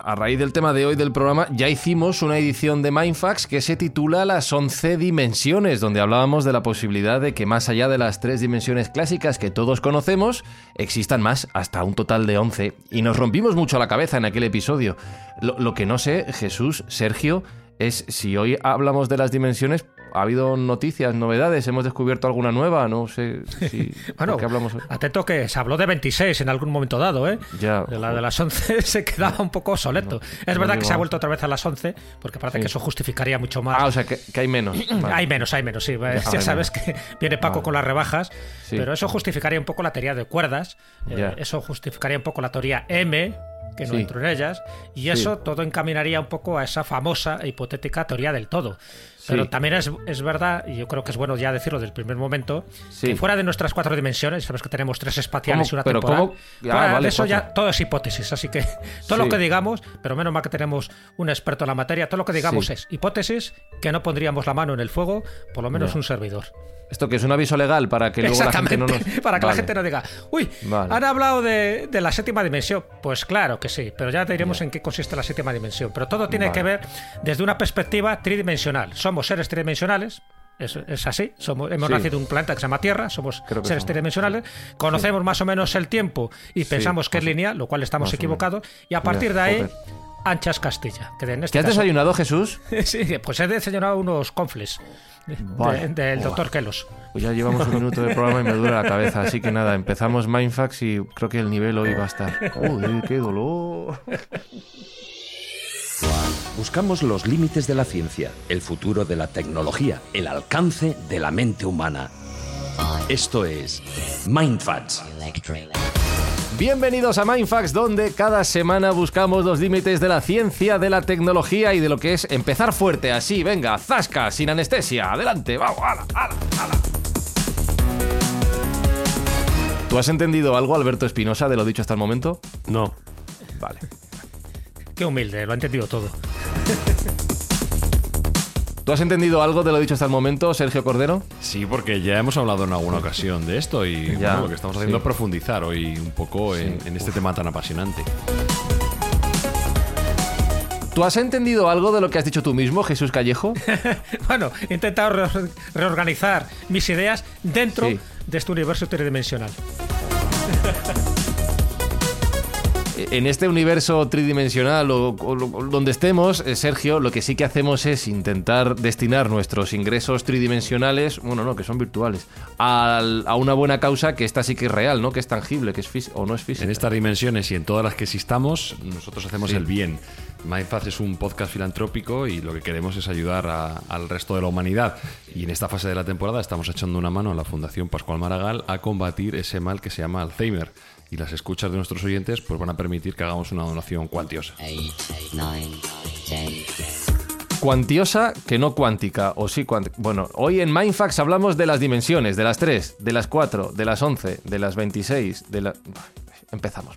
a raíz del tema de hoy del programa, ya hicimos una edición de Mindfax que se titula Las 11 dimensiones, donde hablábamos de la posibilidad de que más allá de las tres dimensiones clásicas que todos conocemos, existan más, hasta un total de 11. Y nos rompimos mucho la cabeza en aquel episodio. Lo, lo que no sé, Jesús, Sergio, es si hoy hablamos de las dimensiones, ha habido noticias, novedades, hemos descubierto alguna nueva, no sé si bueno, ¿qué hablamos hoy? atento que se habló de 26 en algún momento dado, ¿eh? Ya. De la de las 11 se quedaba un poco obsoleto. es no verdad que se ha vuelto otra vez a las 11 porque parece Sí. que eso justificaría mucho más. Ah, o sea, que, que hay menos. Vale. Hay menos, hay menos, sí. Ya, sabes que viene Paco Vale. con las rebajas, Sí. pero eso justificaría un poco la teoría de cuerdas, eh, eso justificaría un poco la teoría M, que no Sí. entro en ellas, y eso todo encaminaría un poco a esa famosa e hipotética teoría del todo. Pero Sí. también es, es verdad, y yo creo que es bueno ya decirlo del primer momento, Sí. que fuera de nuestras cuatro dimensiones, sabes que tenemos tres espaciales ¿Cómo? y una Pero temporal, ¿cómo? Ah, fuera vale, de eso ya todo es hipótesis, así que todo Sí. lo que digamos, pero menos mal que tenemos un experto en la materia, todo lo que digamos es hipótesis que no pondríamos la mano en el fuego, por lo menos un servidor. Esto que es un aviso legal para que luego la gente no nos... para que Vale. la gente no diga, uy, Vale. han hablado de, de la séptima dimensión. Pues claro que sí, pero ya diremos en qué consiste la séptima dimensión. Pero todo tiene que ver desde una perspectiva tridimensional. Somos seres tridimensionales. Es, es así, somos, hemos Sí. nacido en un planeta que se llama Tierra, somos seres somos. tridimensionales, conocemos más o menos el tiempo y pensamos que es lineal, lo cual estamos equivocados, y a partir de ahí, joder. anchas Castilla. Que en este ¿Qué has caso- desayunado, Jesús? sí, pues he desayunado unos confles de- Vale. del Buah. doctor Kelos. Pues ya llevamos un minuto de programa y me duele la cabeza, así que nada, empezamos Mindfax y creo que el nivel hoy va a estar... ¡Joder, qué dolor! Buscamos los límites de la ciencia, el futuro de la tecnología, el alcance de la mente humana. Esto es Mindfats. Bienvenidos a Mindfax, donde cada semana buscamos los límites de la ciencia, de la tecnología y de lo que es empezar fuerte, así, venga, zasca, sin anestesia, adelante, vamos, ala, ala, ala. ¿Tú has entendido algo, Alberto Espinosa, de lo dicho hasta el momento? No. Vale. Qué humilde, lo ha entendido todo. ¿Tú has entendido algo de lo dicho hasta el momento, Sergio Cordero? Sí, porque ya hemos hablado en alguna ocasión de esto y Ya, bueno, lo que estamos haciendo sí. es profundizar hoy un poco en, en este tema tan apasionante. ¿Tú has entendido algo de lo que has dicho tú mismo, Jesús Callejo? Bueno, he intentado re- reorganizar mis ideas dentro Sí. de este universo tridimensional. En este universo tridimensional o, o donde estemos, eh, Sergio, lo que sí que hacemos es intentar destinar nuestros ingresos tridimensionales, bueno, no, que son virtuales, al- a una buena causa que esta sí que es real, ¿no? Que es tangible, que es o no es física. En estas dimensiones y en todas las que existamos, nosotros hacemos Sí. el bien. Mindfaz es un podcast filantrópico y lo que queremos es ayudar a- al resto de la humanidad. Y en esta fase de la temporada estamos echando una mano a la Fundación Pascual Maragall a combatir ese mal que se llama Alzheimer. Y las escuchas de nuestros oyentes pues van a permitir que hagamos una donación cuantiosa. Cuantiosa que no cuántica, o sí cuántica. Bueno, hoy en Mindfax hablamos de las dimensiones, de las 3, de las 4, de las 11, de las 26, de la... Empezamos.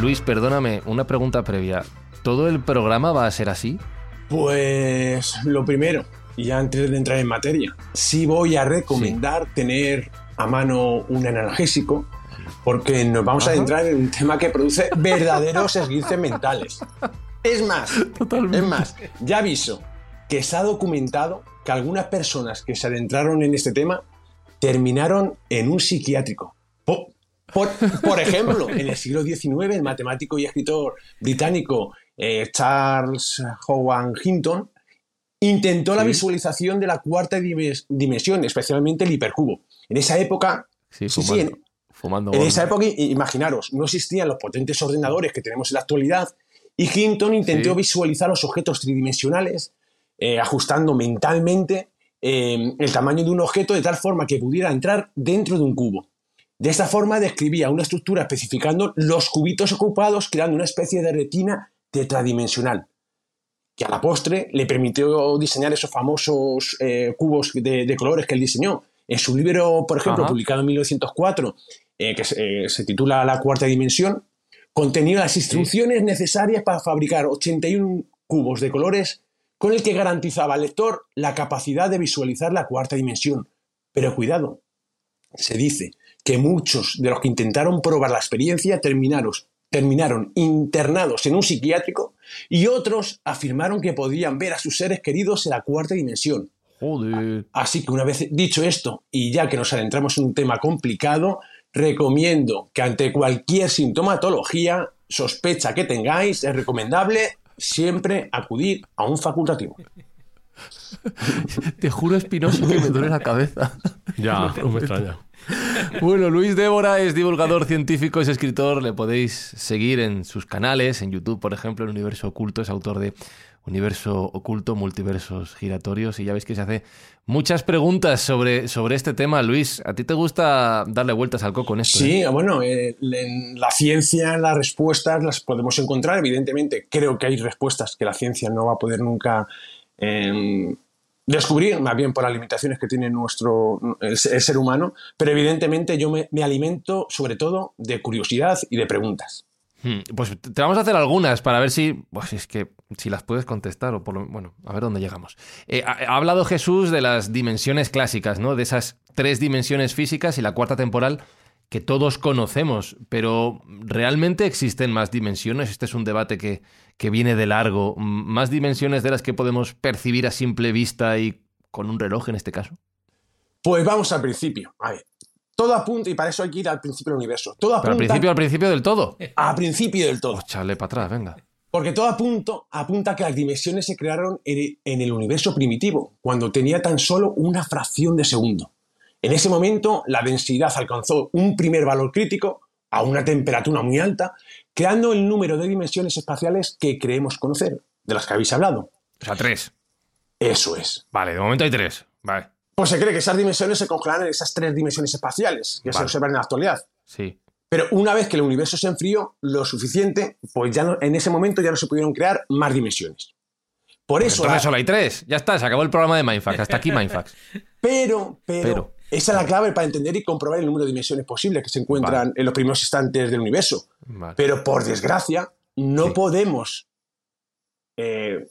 Luis, perdóname, una pregunta previa. ¿todo el programa va a ser así? Pues lo primero, y ya antes de entrar en materia, sí voy a recomendar tener a mano un analgésico porque nos vamos a entrar en un tema que produce verdaderos esguinces mentales. Es más, es más, ya aviso que se ha documentado que algunas personas que se adentraron en este tema terminaron en un psiquiátrico. Por, por, por ejemplo, en el siglo XIX, el matemático y escritor británico eh, Charles Howard Hinton intentó la visualización de la cuarta dimensión, especialmente el hipercubo. En esa época, Sí, sí, fumando. en- fumando en esa época, imaginaros, no existían los potentes ordenadores que tenemos en la actualidad y Hinton intentó Sí. visualizar los objetos tridimensionales eh, ajustando mentalmente eh, el tamaño de un objeto de tal forma que pudiera entrar dentro de un cubo. De esta forma describía una estructura especificando los cubitos ocupados creando una especie de retina tetradimensional que a la postre le permitió diseñar esos famosos eh, cubos de, de colores que él diseñó. En su libro, por ejemplo, Ajá. publicado en 1904, eh, que se, eh, se titula La cuarta dimensión, contenía las instrucciones necesarias para fabricar 81 cubos de colores con el que garantizaba al lector la capacidad de visualizar la cuarta dimensión. Pero cuidado, se dice que muchos de los que intentaron probar la experiencia terminaron, terminaron internados en un psiquiátrico y otros afirmaron que podían ver a sus seres queridos en la cuarta dimensión. Joder. Así que una vez dicho esto, y ya que nos adentramos en un tema complicado, recomiendo que ante cualquier sintomatología, sospecha que tengáis, es recomendable siempre acudir a un facultativo. Te juro, Espinoso, que me duele la cabeza. Ya, no me extraña. Bueno, Luis Débora es divulgador científico, es escritor, le podéis seguir en sus canales, en YouTube, por ejemplo, en Universo Oculto, es autor de Universo Oculto, Multiversos Giratorios, y ya veis que se hace muchas preguntas sobre, sobre este tema. Luis, ¿a ti te gusta darle vueltas al coco en esto? Sí, eh? bueno, eh, en la ciencia las respuestas las podemos encontrar, evidentemente. Creo que hay respuestas que la ciencia no va a poder nunca eh, descubrir, más bien por las limitaciones que tiene nuestro el, el ser humano, pero evidentemente yo me, me alimento sobre todo de curiosidad y de preguntas. Hmm, Pues te vamos a hacer algunas para ver si, pues es que si las puedes contestar o por lo bueno, a ver dónde llegamos. Eh, ha, ha hablado Jesús de las dimensiones clásicas, ¿no? De esas tres dimensiones físicas y la cuarta temporal que todos conocemos, pero ¿realmente existen más dimensiones? Este es un debate que, que viene de largo. ¿Más dimensiones de las que podemos percibir a simple vista y con un reloj en este caso? Pues vamos al principio. A ver, todo apunta, y para eso hay que ir al principio del universo. Todo Pero apunta al principio, al principio del todo. a principio del todo. Chale para atrás, venga. Porque todo apunto, apunta a que las dimensiones se crearon en en el universo primitivo, cuando tenía tan solo una fracción de segundo. En ese momento, la densidad alcanzó un primer valor crítico a una temperatura muy alta, creando el número de dimensiones espaciales que creemos conocer, de las que habéis hablado. O sea, tres. Eso es. Vale, de momento hay tres. Vale, Pues se cree que esas dimensiones se congelan en esas tres dimensiones espaciales que se observan en la actualidad. sí. Pero una vez que el universo se enfrió lo suficiente, pues ya no- en ese momento ya no se pudieron crear más dimensiones. Por Pues eso, entonces la- solo hay tres. Ya está, se acabó el programa de Mindfax. Hasta aquí Mindfax. pero, pero, Pero. esa es la clave para entender y comprobar el número de dimensiones posibles que se encuentran en los primeros instantes del universo. Vale. Pero por desgracia, no Sí. podemos eh,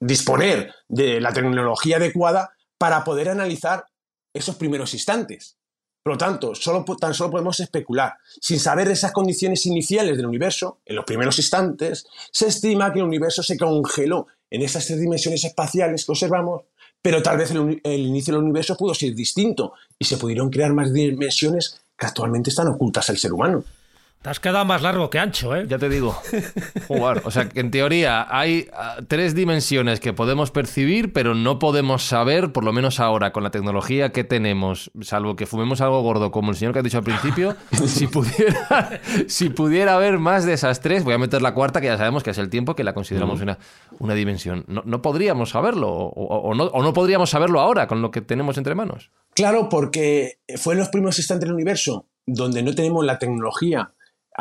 disponer de la tecnología adecuada para poder analizar esos primeros instantes. Por lo tanto, solo, tan solo podemos especular. Sin saber esas condiciones iniciales del universo, en los primeros instantes, se estima que el universo se congeló en esas tres dimensiones espaciales que observamos, pero tal vez el, el inicio del universo pudo ser distinto y se pudieron crear más dimensiones que actualmente están ocultas al ser humano. Te has quedado más largo que ancho, ¿eh? Ya te digo. Jugar. O sea, que en teoría hay ah, tres dimensiones que podemos percibir, pero no podemos saber, por lo menos ahora, con la tecnología que tenemos, salvo que fumemos algo gordo, como el señor que has dicho al principio, si pudiera, si pudiera haber más de esas tres, voy a meter la cuarta, que ya sabemos que es el tiempo, que la consideramos una, una dimensión. No, no podríamos saberlo, o, o- o no, o no podríamos saberlo ahora con lo que tenemos entre manos. Claro, porque fue en los primeros instantes del universo donde no tenemos la tecnología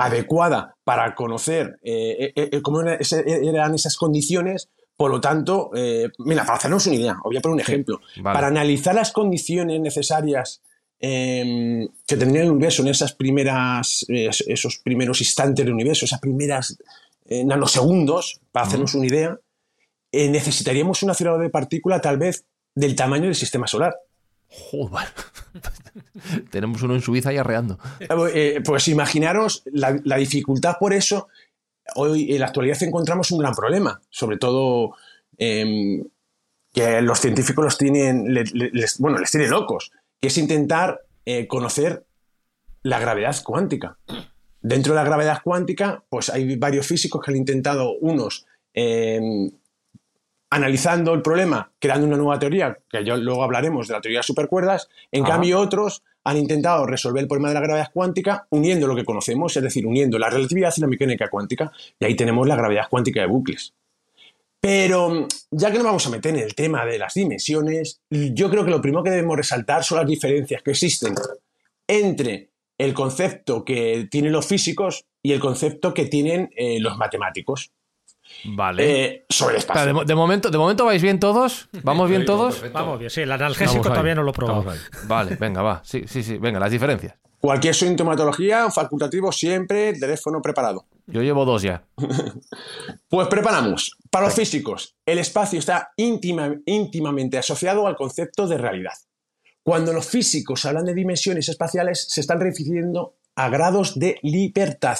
adecuada para conocer eh, eh, eh, cómo era- eran esas condiciones. Por lo tanto, mira, para hacernos una idea, voy a poner un ejemplo. vale. Para analizar las condiciones necesarias eh, que tendría el universo en esas primeras, eh, esos primeros instantes del universo, esas primeras eh, nanosegundos, para hacernos una idea, necesitaríamos un acelerador de partícula tal vez del tamaño del sistema solar. Joder. Tenemos uno en Suiza y arreando. Eh, pues imaginaros la, dificultad por eso. Hoy en la actualidad encontramos un gran problema, sobre todo em, que los científicos los tienen, le- le- les, bueno, les tiene locos, que es intentar eh, conocer la gravedad cuántica. Dentro de la gravedad cuántica, pues hay varios físicos que han intentado, unos em, analizando el problema, creando una nueva teoría, que yo, luego hablaremos de la teoría de supercuerdas, en Ajá. cambio otros han intentado resolver el problema de la gravedad cuántica uniendo lo que conocemos, es decir, uniendo la relatividad y la mecánica cuántica, y ahí tenemos la gravedad cuántica de bucles. Pero ya que nos vamos a meter en el tema de las dimensiones, yo creo que lo primero que debemos resaltar son las diferencias que existen entre el concepto que tienen los físicos y el concepto que tienen eh, los matemáticos Vale. eh, sobre el espacio. de, mo- de momento, ¿De momento vais bien todos? ¿Vamos bien todos? Vamos bien, sí, el analgésico Vamos todavía no lo he probado. vamos ahí. Vale, venga, va. Sí, sí, sí. Venga, las diferencias. Cualquier sintomatología, facultativo siempre, teléfono preparado. Yo llevo dos ya. Pues preparamos. Para los físicos, el espacio está íntima- íntimamente asociado al concepto de realidad. Cuando los físicos hablan de dimensiones espaciales, se están refiriendo a grados de libertad.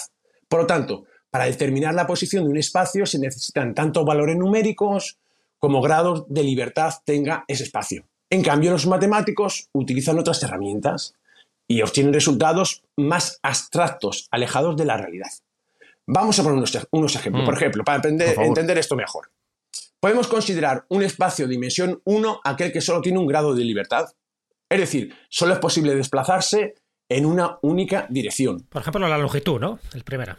Por lo tanto, para determinar la posición de un espacio se necesitan tanto valores numéricos como grados de libertad tenga ese espacio. En cambio, los matemáticos utilizan otras herramientas y obtienen resultados más abstractos, alejados de la realidad. Vamos a poner unos, unos ejemplos. Mm. Por ejemplo, para aprender- Por favor. entender esto mejor. Podemos considerar un espacio de dimensión 1 aquel que solo tiene un grado de libertad. Es decir, solo es posible desplazarse en una única dirección. Por ejemplo, la longitud, ¿no? El primero.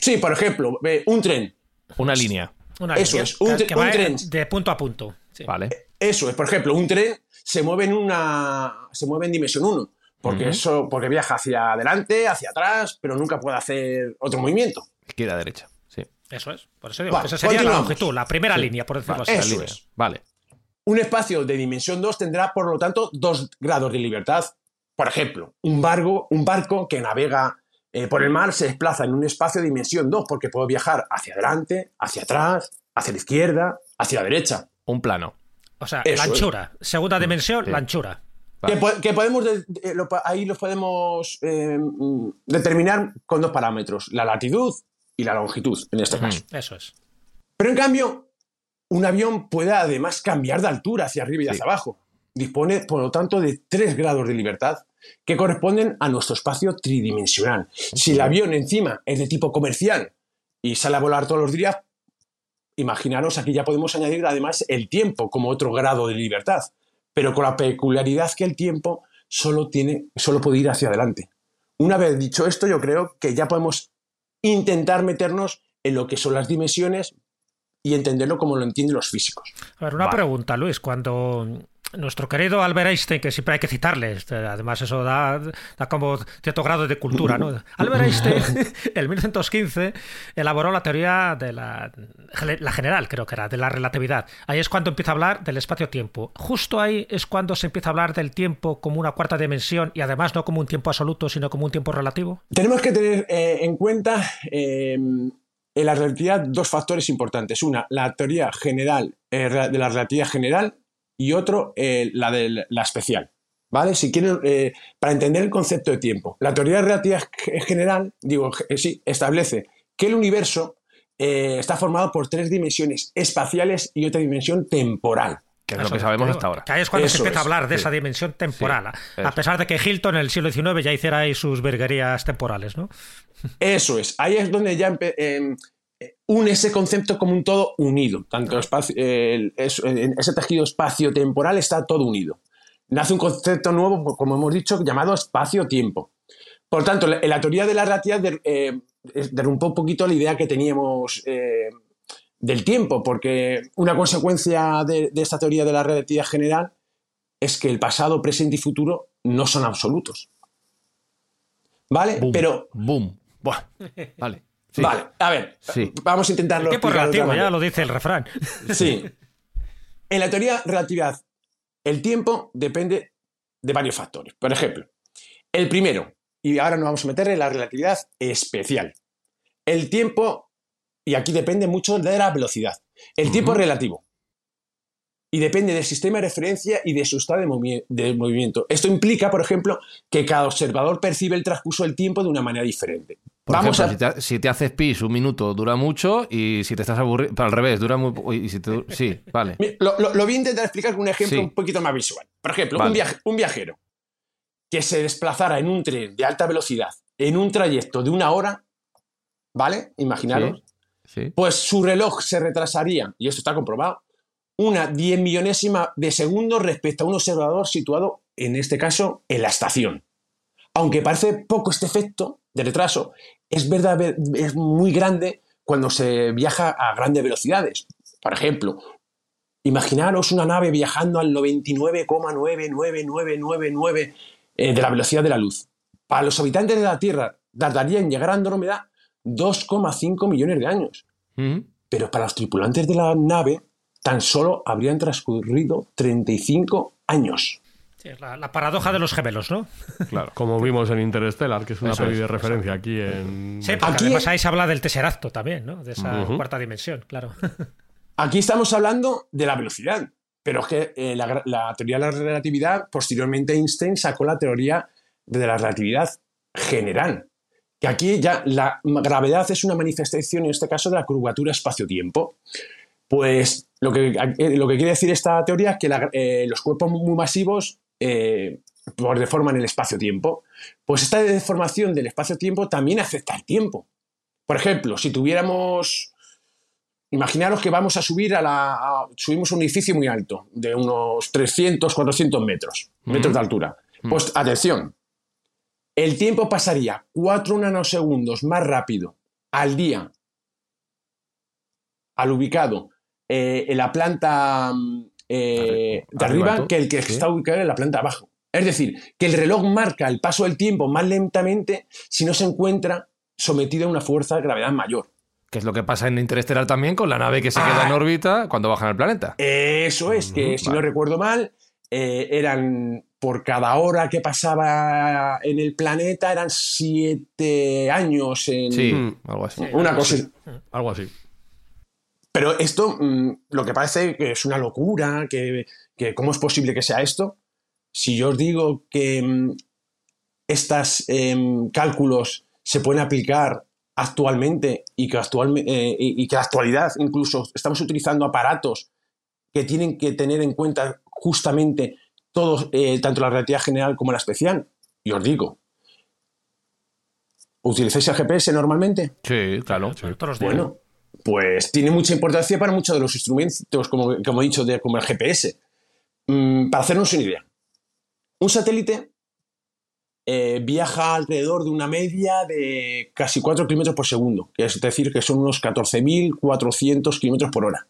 Sí, por ejemplo, un tren. Una línea. Una Eso línea es, un que- tre- que un va tren. de punto a punto. Sí. Vale. Eso es, por ejemplo, un tren se mueve en una se mueve en dimensión 1, porque eso porque viaja hacia adelante, hacia atrás, pero nunca puede hacer otro movimiento. Izquierda, derecha. Sí. Eso es. Por eso digo, Vale, que esa sería la longitud, la primera Sí. línea, por decirlo Vale, así. Eso es. Vale. Un espacio de dimensión 2 tendrá, por lo tanto, dos grados de libertad. Por ejemplo, un barco, un barco que navega eh, por el mar se desplaza en un espacio de dimensión 2 porque puede viajar hacia adelante, hacia atrás, hacia la izquierda, hacia la derecha. Un plano. O sea, Eso la es. anchura. Segunda dimensión, Sí. la anchura. Vale. Que, po- que podemos de- de- lo ahí los podemos eh, mm, determinar con dos parámetros, la latitud y la longitud, en este Ujú. caso. Eso es. Pero en cambio, un avión puede además cambiar de altura hacia arriba y Sí. hacia abajo. Dispone, por lo tanto, de tres grados de libertad que corresponden a nuestro espacio tridimensional. Si el avión encima es de tipo comercial y sale a volar todos los días, imaginaros, aquí ya podemos añadir además el tiempo como otro grado de libertad, pero con la peculiaridad que el tiempo solo, tiene, solo puede ir hacia adelante. Una vez dicho esto, yo creo que ya podemos intentar meternos en lo que son las dimensiones y entenderlo como lo entienden los físicos. A ver, una Vale. pregunta, Luis. Cuando nuestro querido Albert Einstein, que siempre hay que citarle, este, además eso da, da como cierto grado de cultura, ¿no? Albert Einstein, en 1915, elaboró la teoría de la, la general, creo que era, de la relatividad. Ahí es cuando empieza a hablar del espacio-tiempo. Justo ahí es cuando se empieza a hablar del tiempo como una cuarta dimensión y además no como un tiempo absoluto, sino como un tiempo relativo. Tenemos que tener eh, en cuenta eh, en la relatividad dos factores importantes. Una, la teoría general eh, de la relatividad general y otro, eh, la de la especial. ¿Vale? Si quieren, eh, para entender el concepto de tiempo, la teoría de relatividad ge- general, digo, ge- sí, establece que el universo eh, está formado por tres dimensiones espaciales y otra dimensión temporal. Que es lo que sabemos hasta ahora. Que ahí es cuando se empieza a hablar de sí. esa dimensión temporal. Sí, a pesar de que Hilton en el siglo XIX ya hiciera ahí sus virguerías temporales, ¿no? Eso es, ahí es donde ya empe- eh, une ese concepto como un todo unido. Tanto espacio, el- es- en ese tejido espacio-temporal está todo unido. Nace un concepto nuevo, como hemos dicho, llamado espacio-tiempo. Por tanto, la- la teoría de la relatividad der- eh, un poquito la idea que teníamos eh, del tiempo, porque una consecuencia de, de esta teoría de la relatividad general es que el pasado, presente y futuro no son absolutos. ¿Vale? Boom. Pero Boom. Buah. Vale. Sí. Vale, a ver, Sí. vamos a intentarlo. Tiempo explicar de otra relativo, ya lo dice el refrán. Sí. En la teoría de relatividad, el tiempo depende de varios factores. Por ejemplo, el primero, y ahora nos vamos a meter en la relatividad especial. El tiempo y aquí depende mucho de la velocidad. El tiempo es relativo y depende del sistema de referencia y de su estado de, movi- de movimiento. Esto implica, por ejemplo, que cada observador percibe el transcurso del tiempo de una manera diferente. Por Vamos ejemplo, a... si, te, si te haces pis un minuto dura mucho y si te estás aburrido, al revés, dura muy poco. y si te- Sí, vale. Lo, lo- lo voy a intentar explicar con un ejemplo Sí. un poquito más visual. Por ejemplo, Vale. un, viaje- un viajero que se desplazara en un tren de alta velocidad en un trayecto de una hora, ¿vale? Imaginaros. Sí. Pues su reloj se retrasaría, y esto está comprobado, una diez millonésima de segundo respecto a un observador situado, en este caso, en la estación. Aunque parece poco este efecto de retraso, es verdad, es muy grande cuando se viaja a grandes velocidades. Por ejemplo, imaginaros una nave viajando al 99,99999 eh, de la velocidad de la luz. Para los habitantes de la Tierra tardaría en llegar a Andrómeda 2,5 millones de años. Pero para los tripulantes de la nave tan solo habrían transcurrido 35 años. Sí, la, la paradoja de los gemelos, ¿no? Claro, como vimos en Interstellar, que es una peli de referencia aquí en... Sí, porque Aquí- además ahí se habla del tesseracto también, ¿no? De esa cuarta dimensión, claro. Aquí estamos hablando de la velocidad, pero es que eh, la teoría de la relatividad, posteriormente Einstein sacó la teoría de la relatividad general, que aquí ya la gravedad es una manifestación, en este caso, de la curvatura espacio-tiempo. Pues lo que, eh, lo que quiere decir esta teoría es que la- eh, los cuerpos muy masivos eh, pues deforman el espacio-tiempo. Pues esta deformación del espacio-tiempo también afecta al tiempo. Por ejemplo, si tuviéramos Imaginaros que vamos a subir a la. a- subimos un edificio muy alto, de unos 300, 400 metros, metros de altura. Pues atención, el tiempo pasaría 4 nanosegundos más rápido al día al ubicado eh, en la planta mm, eh, de Arriba, que el que Sí. está ubicado en la planta de abajo. Es decir, que el reloj marca el paso del tiempo más lentamente si no se encuentra sometido a una fuerza de gravedad mayor. Que es lo que pasa en Interestelar también con la nave que se queda en Ah. órbita cuando bajan al planeta. Eso es, que si no recuerdo mal, eh, eran por cada hora que pasaba en el planeta, eran siete años en Sí, Mm. algo así. una cosa. Algo así. Pero esto, mm, lo que parece que es una locura, que, que cómo es posible que sea esto, si yo os digo que mm, estos cálculos se pueden aplicar actualmente y que, actualmente, y, y que en la actualidad incluso estamos utilizando aparatos que tienen que tener en cuenta justamente todo, eh, tanto la relatividad general como la especial, y os digo, ¿utilizáis el GPS normalmente? Sí, claro. Todos los días. Bueno, pues tiene mucha importancia para muchos de los instrumentos, como, como he dicho, de, como el GPS. Mm, para hacernos una idea, un satélite eh, viaja alrededor de una media de casi 4 kilómetros por segundo, que es decir, que son unos 14.400 kilómetros por hora.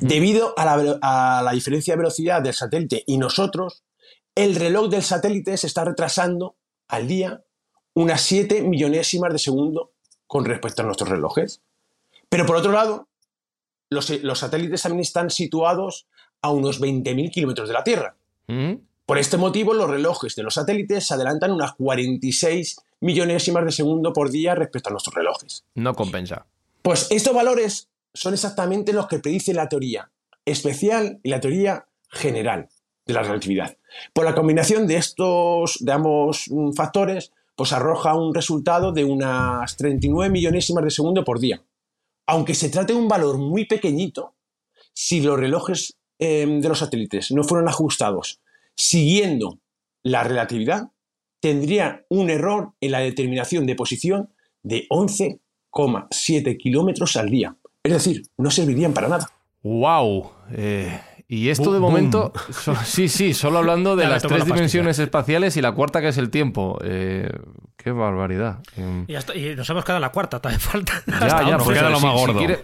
Debido a la, a la diferencia de velocidad del satélite y nosotros, el reloj del satélite se está retrasando al día unas 7 millonésimas de segundo con respecto a nuestros relojes. Pero por otro lado, los, los satélites también están situados a unos 20.000 kilómetros de la Tierra. Mm. Por este motivo, los relojes de los satélites se adelantan unas 46 millonésimas de segundo por día respecto a nuestros relojes. No compensa. Pues estos valores son exactamente los que predice la teoría especial y la teoría general de la relatividad. Por la combinación de estos, de ambos mm, factores, pues arroja un resultado de unas 39 millonésimas de segundo por día. Aunque se trate de un valor muy pequeñito, si los relojes eh, de los satélites no fueron ajustados siguiendo la relatividad, tendría un error en la determinación de posición de 11,7 kilómetros al día. Es decir, no servirían para nada. ¡Wow! Y esto de momento, so- sí, sí, solo hablando de las tres la dimensiones espaciales y la cuarta que es el tiempo. Eh, ¡Qué barbaridad! Em, Y, ya está- y nos hemos quedado en la cuarta, todavía falta. Ya, Hasta ya, pues queda lo más si gordo. quiere-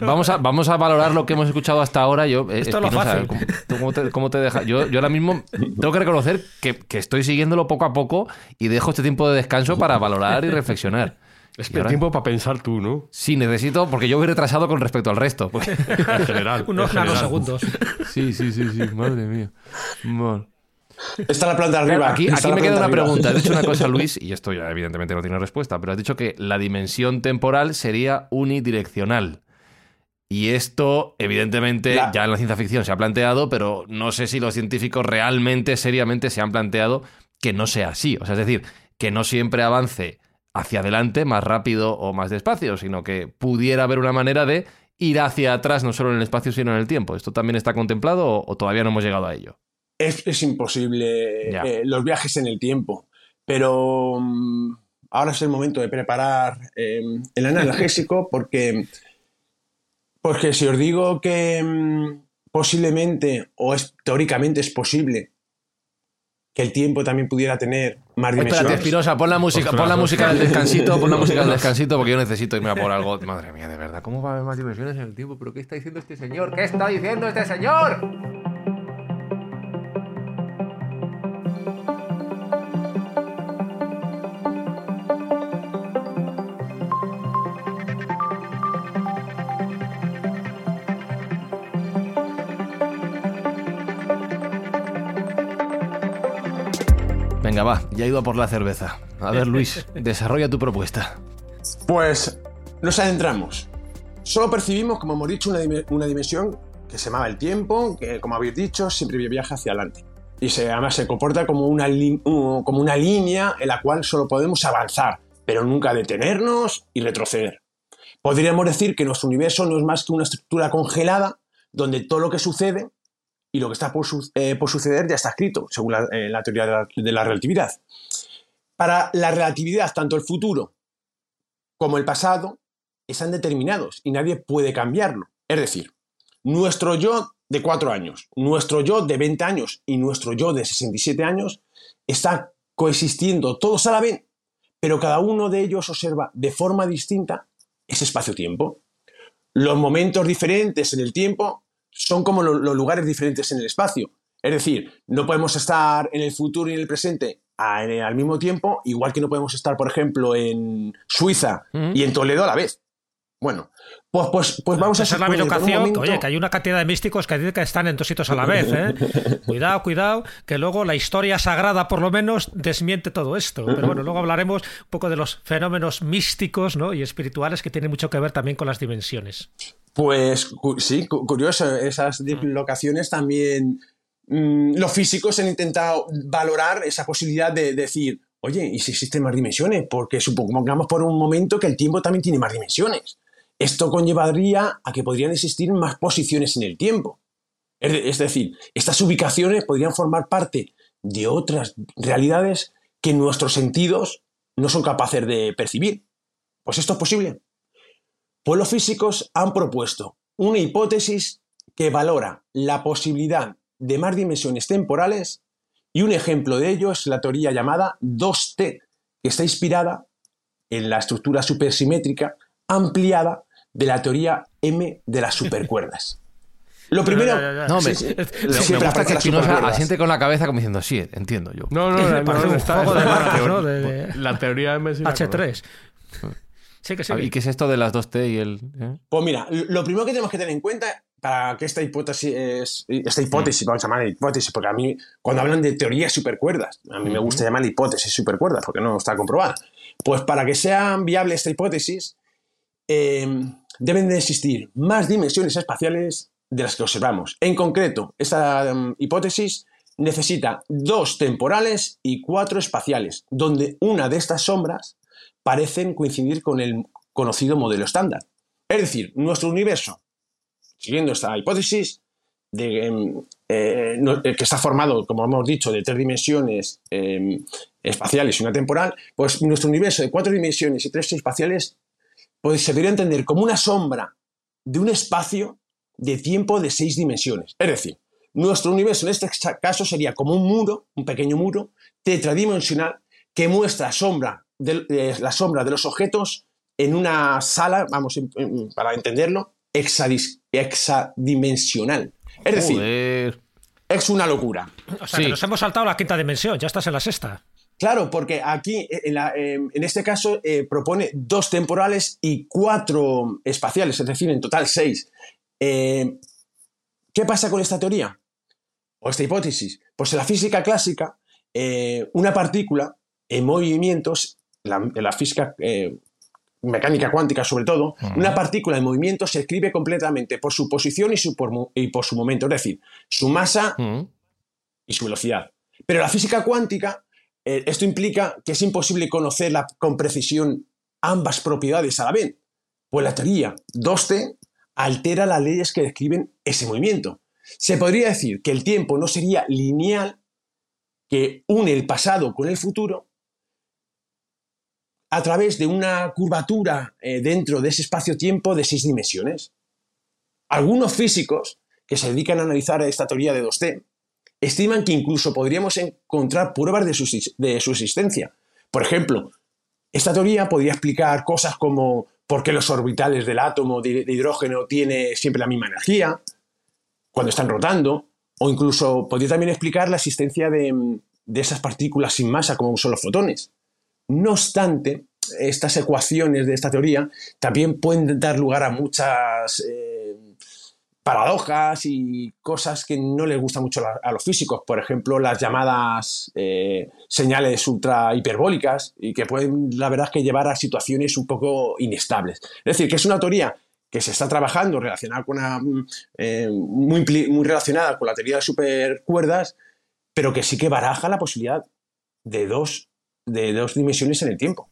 vamos, a, vamos a valorar lo que hemos escuchado hasta ahora. Yo, eh, Esto es lo fácil. ¿cómo, cómo te, cómo te deja? Yo, yo ahora mismo tengo que reconocer que, que estoy siguiéndolo poco a poco y dejo este tiempo de descanso para valorar y reflexionar. Es que ahora- tiempo para pensar tú, ¿no? Sí, necesito, porque yo voy retrasado con respecto al resto. Pues- En general. Unos en general. nanosegundos. Sí, sí, sí, sí, madre mía. Bueno. Está la planta de arriba. Aquí, aquí me queda una arriba. pregunta. Has dicho una cosa, Luis, y esto ya evidentemente no tiene respuesta, pero has dicho que la dimensión temporal sería unidireccional. Y esto, evidentemente, La- ya en la ciencia ficción se ha planteado, pero no sé si los científicos realmente, seriamente se han planteado que no sea así. O sea, es decir, que no siempre avance hacia adelante más rápido o más despacio, sino que pudiera haber una manera de ir hacia atrás, no solo en el espacio, sino en el tiempo. ¿Esto también está contemplado o, o todavía no hemos llegado a ello? Es, es imposible eh, los viajes en el tiempo, pero mm, ahora es el momento de preparar eh, el analgésico porque, porque si os digo que mm, posiblemente o es, teóricamente es posible que el tiempo también pudiera tener más Espérate, dimensiones. Espinosa, pon la música, pon la música del descansito, pon la música del descansito porque yo necesito irme a por algo. Madre mía, de verdad, ¿cómo va a haber más dimensiones en el tiempo? ¿Pero qué está diciendo este señor? ¿Qué está diciendo este señor? Venga, va, ya he ido a por la cerveza. A ver, Luis, desarrolla tu propuesta. Pues nos adentramos. Solo percibimos, como hemos dicho, una, dime- una dimensión que se llamaba el tiempo, que como habéis dicho, siempre viaja hacia adelante. Y se, además se comporta como una, como una línea en la cual solo podemos avanzar, pero nunca detenernos y retroceder. Podríamos decir que nuestro universo no es más que una estructura congelada donde todo lo que sucede y lo que está eh, por suceder ya está escrito, según la, eh, la teoría de la- de la relatividad. Para la relatividad, tanto el futuro como el pasado están determinados y nadie puede cambiarlo. Es decir, nuestro yo de 4 años, nuestro yo de 20 años y nuestro yo de 67 años están coexistiendo todos a la vez, pero cada uno de ellos observa de forma distinta ese espacio-tiempo. Los momentos diferentes en el tiempo son como lo- los lugares diferentes en el espacio. Es decir, no podemos estar en el futuro y en el presente a- en- al mismo tiempo, igual que no podemos estar, por ejemplo, en Suiza y en Toledo a la vez. Bueno, pues, pues, pues vamos a es la bilocación. Oye, que hay una cantidad de místicos que dicen que están en dos sitios a la vez. ¿eh? cuidado, cuidado, que luego la historia sagrada, por lo menos, desmiente todo esto. Pero bueno, luego hablaremos un poco de los fenómenos místicos ¿no? y espirituales que tienen mucho que ver también con las dimensiones. Pues cu- sí, cu- curioso, esas dislocaciones también mm, los físicos han intentado valorar esa posibilidad de decir, oye, ¿y si existen más dimensiones? Porque supongamos por un momento que el tiempo también tiene más dimensiones. Esto conllevaría a que podrían existir más posiciones en el tiempo. Es decir, estas ubicaciones podrían formar parte de otras realidades que nuestros sentidos no son capaces de percibir. Pues esto es posible. Pues los físicos han propuesto una hipótesis que valora la posibilidad de más dimensiones temporales y un ejemplo de ello es la teoría llamada 2T, que está inspirada en la estructura supersimétrica ampliada de la teoría M de las supercuerdas. Lo primero. No, me, Sí, sí. me Siempre gusta que asiente con la cabeza como diciendo, sí, entiendo yo. No, no, no, Parece no, un está- de la ¿no? teoría- De- de- La teoría de Messi. la conozco. H3. Sí, que sí. Ah, ¿Y qué es esto de las 2T y el...? eh? Pues mira, lo primero que tenemos que tener en cuenta para que esta hipótesis, es- esta hipótesis, vamos a llamarla hipótesis, porque a mí, cuando hablan de teorías supercuerdas, a mí me gusta llamarla hipótesis supercuerdas, porque no está comprobada. Pues para que sea viable esta hipótesis, eh, deben de existir más dimensiones espaciales de las que observamos. En concreto, esta em, hipótesis necesita dos temporales y cuatro espaciales, donde una de estas sombras parecen coincidir con el conocido modelo estándar. Es decir, nuestro universo, siguiendo esta hipótesis, de, em, eh, eh, que está formado, como hemos dicho, de tres dimensiones em, espaciales y una temporal, pues nuestro universo de cuatro dimensiones y tres espaciales pues, se debería entender como una sombra de un espacio de tiempo de seis dimensiones. Es decir, nuestro universo en este caso sería como un muro, un pequeño muro tetradimensional que muestra sombra de, eh, la sombra de los objetos en una sala, vamos, en- en- para entenderlo, hexadis- hexadimensional. Es decir, Joder. es una locura. O sea, Sí. que nos hemos saltado la quinta dimensión, ya estás en la sexta. Claro, porque aquí, en, la- en- en este caso, eh, propone dos temporales y cuatro espaciales, es decir, en total seis. Eh, ¿Qué pasa con esta teoría? o esta hipótesis? Pues en la física clásica, eh, una partícula en movimientos, la, en la física eh, mecánica cuántica sobre todo, una partícula en movimiento se escribe completamente por su posición y, su por, y por su momento, es decir, su masa y su velocidad. Pero la física cuántica, eh, esto implica que es imposible conocer la- con precisión ambas propiedades a la vez. Pues la teoría 2T altera las leyes que describen ese movimiento. Se podría decir que el tiempo no sería lineal, que une el pasado con el futuro, a través de una curvatura eh, dentro de ese espacio-tiempo de seis dimensiones. Algunos físicos que se dedican a analizar esta teoría de 2T estiman que incluso podríamos encontrar pruebas de su, existencia. Por ejemplo, esta teoría podría explicar cosas como por qué los orbitales del átomo de hidrógeno tienen siempre la misma energía cuando están rotando, o incluso podría también explicar la existencia de, de esas partículas sin masa como son los fotones. No obstante, estas ecuaciones de esta teoría también pueden dar lugar a muchas eh, paradojas y cosas que no les gustan mucho a, los físicos. Por ejemplo, las llamadas eh, señales ultra hiperbólicas y que pueden, la verdad, que llevar a situaciones un poco inestables. Es decir, que es una teoría que se está trabajando relacionada con una, mm, eh, muy relacionada con la teoría de supercuerdas, pero que sí que baraja la posibilidad de dos, de dos dimensiones en el tiempo.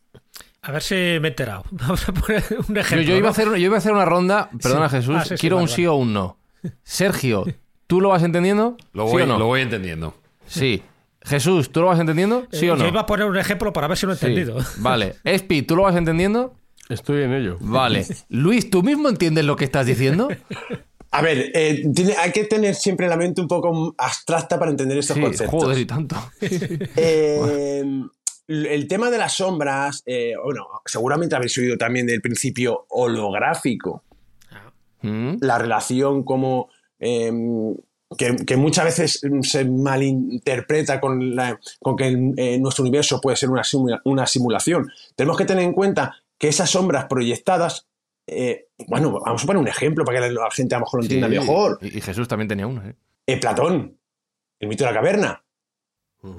A ver si me he enterado. Vamos a poner un Yo, ejemplo. yo iba a hacer, yo iba a hacer una ronda, perdona Sí. Jesús, Ah, sí, sí, quiero vale, un sí vale. o un no. Sergio, ¿tú lo vas entendiendo? Lo ¿Sí voy, o no? lo voy entendiendo. Sí. Jesús, ¿tú lo vas entendiendo? ¿Sí Eh, o no? Yo iba a poner un ejemplo para ver si lo he Sí. entendido. Vale. Espi, ¿tú lo vas entendiendo? Estoy en ello. Vale. Luis, ¿tú mismo entiendes lo que estás diciendo? A ver, eh, tiene- hay que tener siempre la mente un poco abstracta para entender estos Sí, conceptos. joder, y tanto. Eh, el tema de las sombras, eh, bueno, seguramente habéis oído también del principio holográfico, Mm. la relación como eh, que, que muchas veces se malinterpreta con, la- con que el- eh, nuestro universo puede ser una, simula- una simulación. Tenemos que tener en cuenta que esas sombras proyectadas, eh, bueno, vamos a poner un ejemplo para que la, gente a lo mejor lo entienda Sí, mejor. Y, y Jesús también tenía uno, Platón, el mito de la caverna,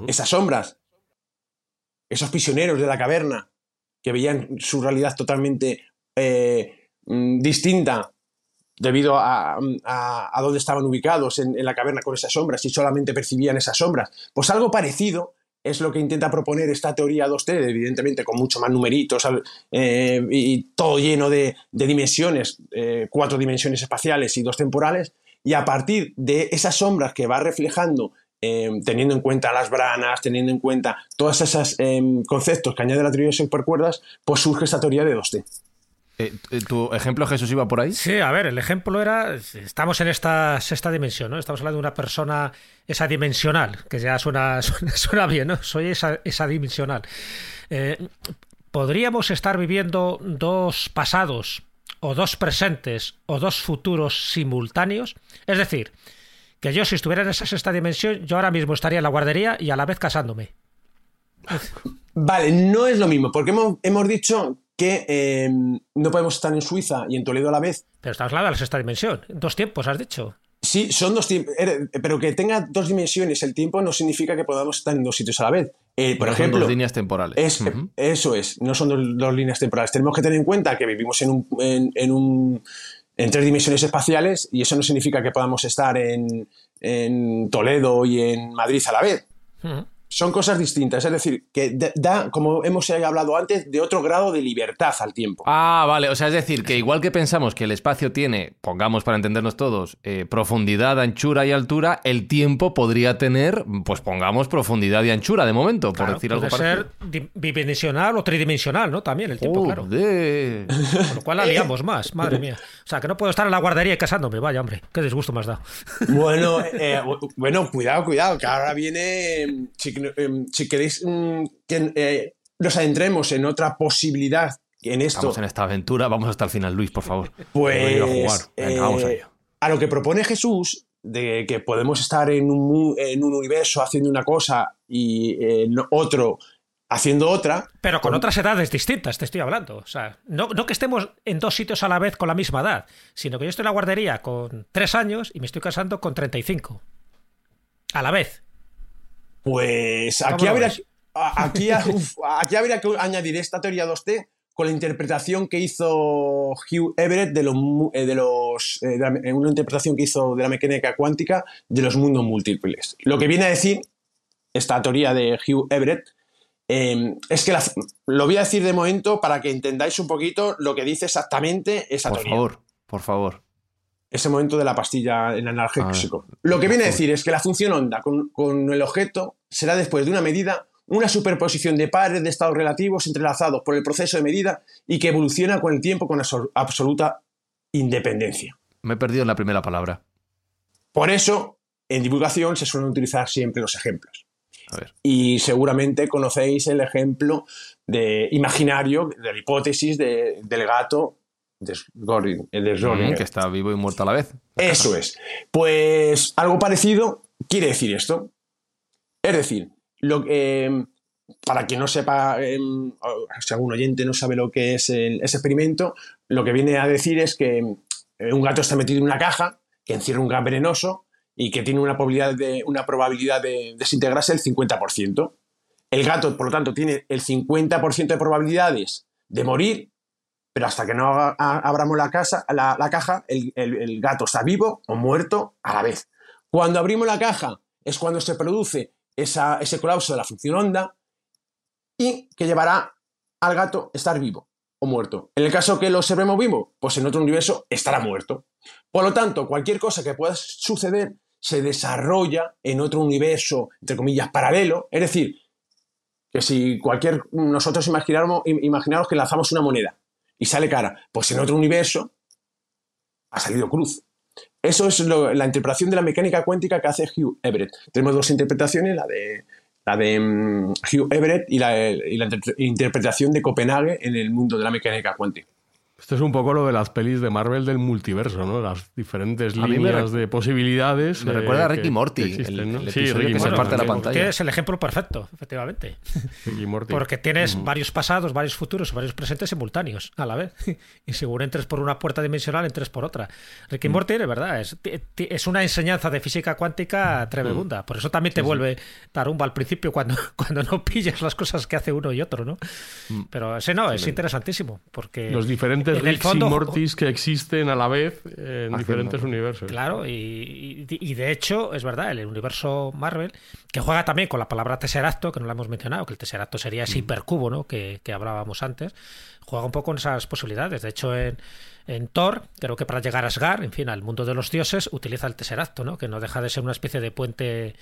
esas sombras, esos prisioneros de la caverna que veían su realidad totalmente eh, mm, distinta debido a, a, dónde estaban ubicados en, la caverna con esas sombras y solamente percibían esas sombras. Pues algo parecido es lo que intenta proponer esta teoría 2D, evidentemente con mucho más numeritos eh, y todo lleno de, de dimensiones, eh, cuatro dimensiones espaciales y dos temporales, y a partir de esas sombras que va reflejando, eh, teniendo en cuenta las branas, teniendo en cuenta todos esos eh, conceptos que añade la teoría de supercuerdas, pues surge esta teoría de 2D. Eh, eh, ¿Tu ejemplo, Jesús, iba por ahí? Sí, a ver, el ejemplo era, estamos en esta sexta dimensión, ¿no? Estamos hablando de una persona esa dimensional, que ya suena, suena, suena bien, ¿no? Soy esa, esa dimensional. Eh, ¿Podríamos estar viviendo dos pasados o dos presentes o dos futuros simultáneos? Es decir, que yo si estuviera en esa sexta dimensión, yo ahora mismo estaría en la guardería y a la vez casándome. Vale, no es lo mismo, porque hemos, hemos dicho que eh, no podemos estar en Suiza y en Toledo a la vez. Pero estamos hablando de la sexta dimensión. Dos tiempos, has dicho. Sí, son dos tiempos, pero que tenga dos dimensiones el tiempo no significa que podamos estar en dos sitios a la vez. Eh, por Pero son ejemplo, dos líneas temporales. Es. Eso es, no son dos, dos líneas temporales. Tenemos que tener en cuenta que vivimos en, un, en, en un- en tres dimensiones espaciales y eso no significa que podamos estar en, en Toledo y en Madrid a la vez. Ujú. Son cosas distintas, es decir, que da- da, como hemos hablado antes, de otro grado de libertad al tiempo. Ah, vale. O sea, es decir, que igual que pensamos que el espacio tiene, pongamos para entendernos todos, eh, profundidad, anchura y altura, el tiempo podría tener, pues pongamos profundidad y anchura de momento, por Claro, decir algo puede parecido. ser di- bidimensional o tridimensional, ¿no? También el tiempo, claro. Joder. Con lo cual la liamos más, madre mía. O sea, que no puedo estar en la guardería casándome, vaya, hombre. Qué disgusto me has dado. Bueno, eh, bueno, cuidado, cuidado, que ahora viene, mm, eh, si queréis mm, que eh, nos adentremos en otra posibilidad en esto, Estamos en esta aventura, vamos hasta el final, Luis, por favor. pues a jugar. Venga, vamos a eh, ello. a lo que propone Jesús, de que podemos estar en un, mu- en un universo haciendo una cosa y en otro haciendo otra, Pero con otras edades distintas, te estoy hablando. O sea, no, no que estemos en dos sitios a la vez con la misma edad, sino que yo estoy en la guardería con tres años y me estoy casando con 35. A la vez. Pues ¿Cómo aquí habría, aquí, uf, aquí habría que añadir esta teoría 2T con la interpretación que hizo Hugh Everett de los, eh, de los eh, de la- una interpretación que hizo de la mecánica cuántica de los mundos múltiples. Lo que viene a decir esta teoría de Hugh Everett eh, es que la- lo voy a decir de momento para que entendáis un poquito lo que dice exactamente esa Por teoría favor, por favor. Ese momento de la pastilla en analgésico. Lo que viene a decir es que la función onda con, con el objeto será después de una medida una superposición de pares de estados relativos entrelazados por el proceso de medida y que evoluciona con el tiempo con absol- absoluta independencia. Me he perdido en la primera palabra. Por eso, en divulgación se suelen utilizar siempre los ejemplos. A ver. Y seguramente conocéis el ejemplo de imaginario de la hipótesis de- del gato de Schrödinger. Mm, que está vivo y muerto a la vez. Eso es. Pues algo parecido quiere decir esto. Es decir, lo que, eh, para quien no sepa, eh, o si algún oyente no sabe lo que es el- ese experimento, lo que viene a decir es que eh, un gato está metido en una caja que encierra un gas venenoso y que tiene una probabilidad de, una probabilidad de desintegrarse del 50%. El gato, por lo tanto, tiene el 50% de probabilidades de morir, pero hasta que no a- abramos la, casa, la, la caja, el, el- gato está vivo o muerto a la vez. Cuando abrimos la caja es cuando se produce esa- ese colapso de la función onda y que llevará al gato estar vivo o muerto. En el caso que lo observemos vivo, pues en otro universo estará muerto. Por lo tanto, cualquier cosa que pueda suceder se desarrolla en otro universo, entre comillas, paralelo. Es decir, que si cualquier nosotros imagináramos, imaginaros que lanzamos una moneda y sale cara, pues en otro universo ha salido cruz. Eso es la interpretación de la mecánica cuántica que hace Hugh Everett. Tenemos dos interpretaciones, la de, la de mm, Hugh Everett y la, inter- interpretación de Copenhague en el mundo de la mecánica cuántica. Esto es un poco lo de las pelis de Marvel del multiverso, ¿no? Las diferentes A líneas de posibilidades. me eh, recuerda a que- Ricky Morty, que existen, el- ¿no? el sí, episodio Ricky que se Morty. parte de la Ricky pantalla. Tienes el ejemplo perfecto, efectivamente. Ricky Morty. Porque tienes Mm. varios pasados, varios futuros, varios presentes simultáneos a la vez. Y según entres por una puerta dimensional, entres por otra. Ricky Mm. Morty, de verdad, es, es una enseñanza de física cuántica Mm. tremenda. Por eso también te vuelve tarumba al principio cuando, cuando no pillas las cosas que hace uno y otro, ¿no? Mm. Pero ese no, es interesantísimo. Porque Los diferentes en el Ricks fondo- y Mortys que existen a la vez en Haciendo. diferentes universos. Claro, y, y- y de hecho, es verdad, el universo Marvel, que juega también con la palabra Tesseracto, que no la hemos mencionado, que el Tesseracto sería ese hipercubo, ¿no? Que, que hablábamos antes, juega un poco con esas posibilidades. De hecho, en, en Thor, creo que para llegar a Asgard, en fin, al mundo de los dioses, utiliza el Tesseracto, ¿no? Que no deja de ser una especie de puente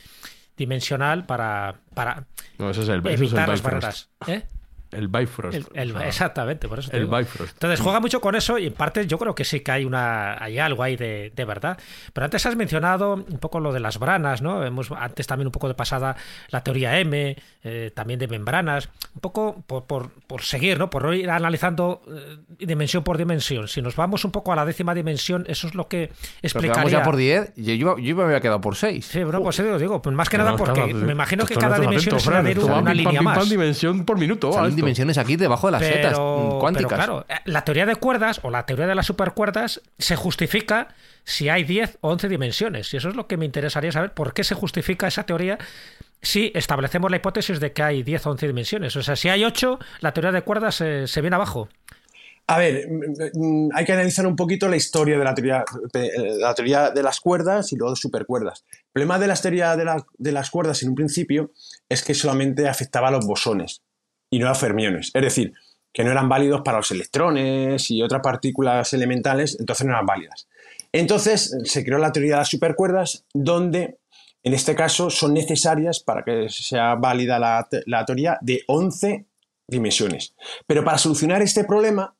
dimensional para, para No, ese es el, ese es el evitar las barreras. ¿Eh? El Bifrost. El- el- O sea, exactamente, por eso te el digo. Bifrost. Entonces juega mucho con eso y en parte yo creo que sí que hay una hay algo ahí de, de verdad. Pero antes has mencionado un poco lo de las branas, ¿no? Hemos antes también un poco de pasada la teoría M, eh, también de membranas, un poco por, por, por seguir, ¿no? Por ir analizando eh, dimensión por dimensión. Si nos vamos un poco a la décima dimensión, eso es lo que explicaría. quedamos ya por 10 y yo, yo me había quedado por 6. Sí, bueno, pues lo digo, pues más que No, nada porque estaba- me imagino que cada dimensión es una, línea pam, pim, más. pam, dimensión por minuto. Salen esto. Dimensiones aquí debajo de las setas pero, cuánticas. pero claro, eh, la teoría de cuerdas o la teoría de las supercuerdas se justifica si hay 10 o 11 dimensiones. Y eso es lo que me interesaría saber. ¿Por qué se justifica esa teoría si establecemos la hipótesis de que hay 10 o 11 dimensiones? O sea, si hay 8, la teoría de cuerdas se, se viene abajo. A ver, mm, mm, hay que analizar un poquito la historia de la teoría, de la teoría de las cuerdas y luego de supercuerdas. El problema de la teoría de, la- de las cuerdas en un principio es que solamente afectaba a los bosones y no a fermiones. Es decir, que no eran válidos para los electrones y otras partículas elementales, entonces no eran válidas. Entonces se creó la teoría de las supercuerdas, donde en este caso son necesarias para que sea válida la, la teoría de 11 dimensiones. Pero para solucionar este problema,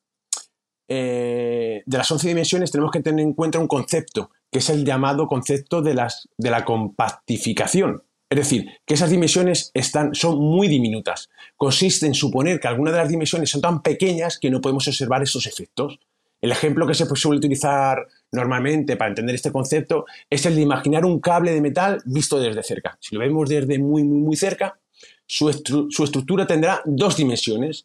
eh, de las 11 dimensiones tenemos que tener en cuenta un concepto, que es el llamado concepto de, las, de la compactificación. Es decir, que esas dimensiones están, son muy diminutas. Consiste en suponer que algunas de las dimensiones son tan pequeñas que no podemos observar esos efectos. El ejemplo que se suele utilizar normalmente para entender este concepto es el de imaginar un cable de metal visto desde cerca. Si lo vemos desde muy, muy, muy cerca, su, su estructura tendrá dos dimensiones,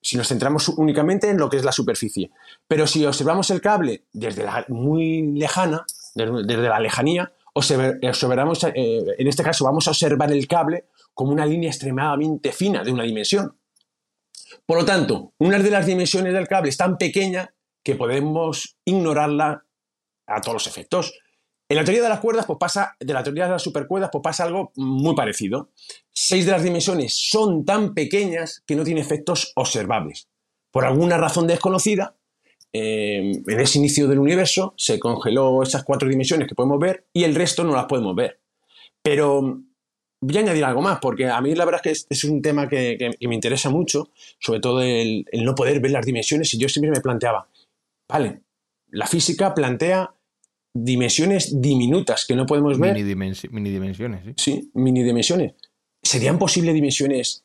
si nos centramos únicamente en lo que es la superficie. Pero si observamos el cable desde la muy lejana, desde, la lejanía, observamos, eh, en este caso vamos a observar el cable como una línea extremadamente fina de una dimensión. Por lo tanto, una de las dimensiones del cable es tan pequeña que podemos ignorarla a todos los efectos. En la teoría de las cuerdas, pues pasa, de la teoría de las supercuerdas, pues pasa algo muy parecido. Seis de las dimensiones son tan pequeñas que no tienen efectos observables. Por alguna razón desconocida, eh, en ese inicio del universo se congeló esas cuatro dimensiones que podemos ver y el resto no las podemos ver. Pero voy a añadir algo más, porque a mí la verdad es que es, es un tema que, que- que me interesa mucho, sobre todo el, el no poder ver las dimensiones, y yo siempre me planteaba, vale, la física plantea dimensiones diminutas que no podemos ver, Mini, dimensi- mini dimensiones, sí. sí, mini dimensiones. ¿Serían posibles dimensiones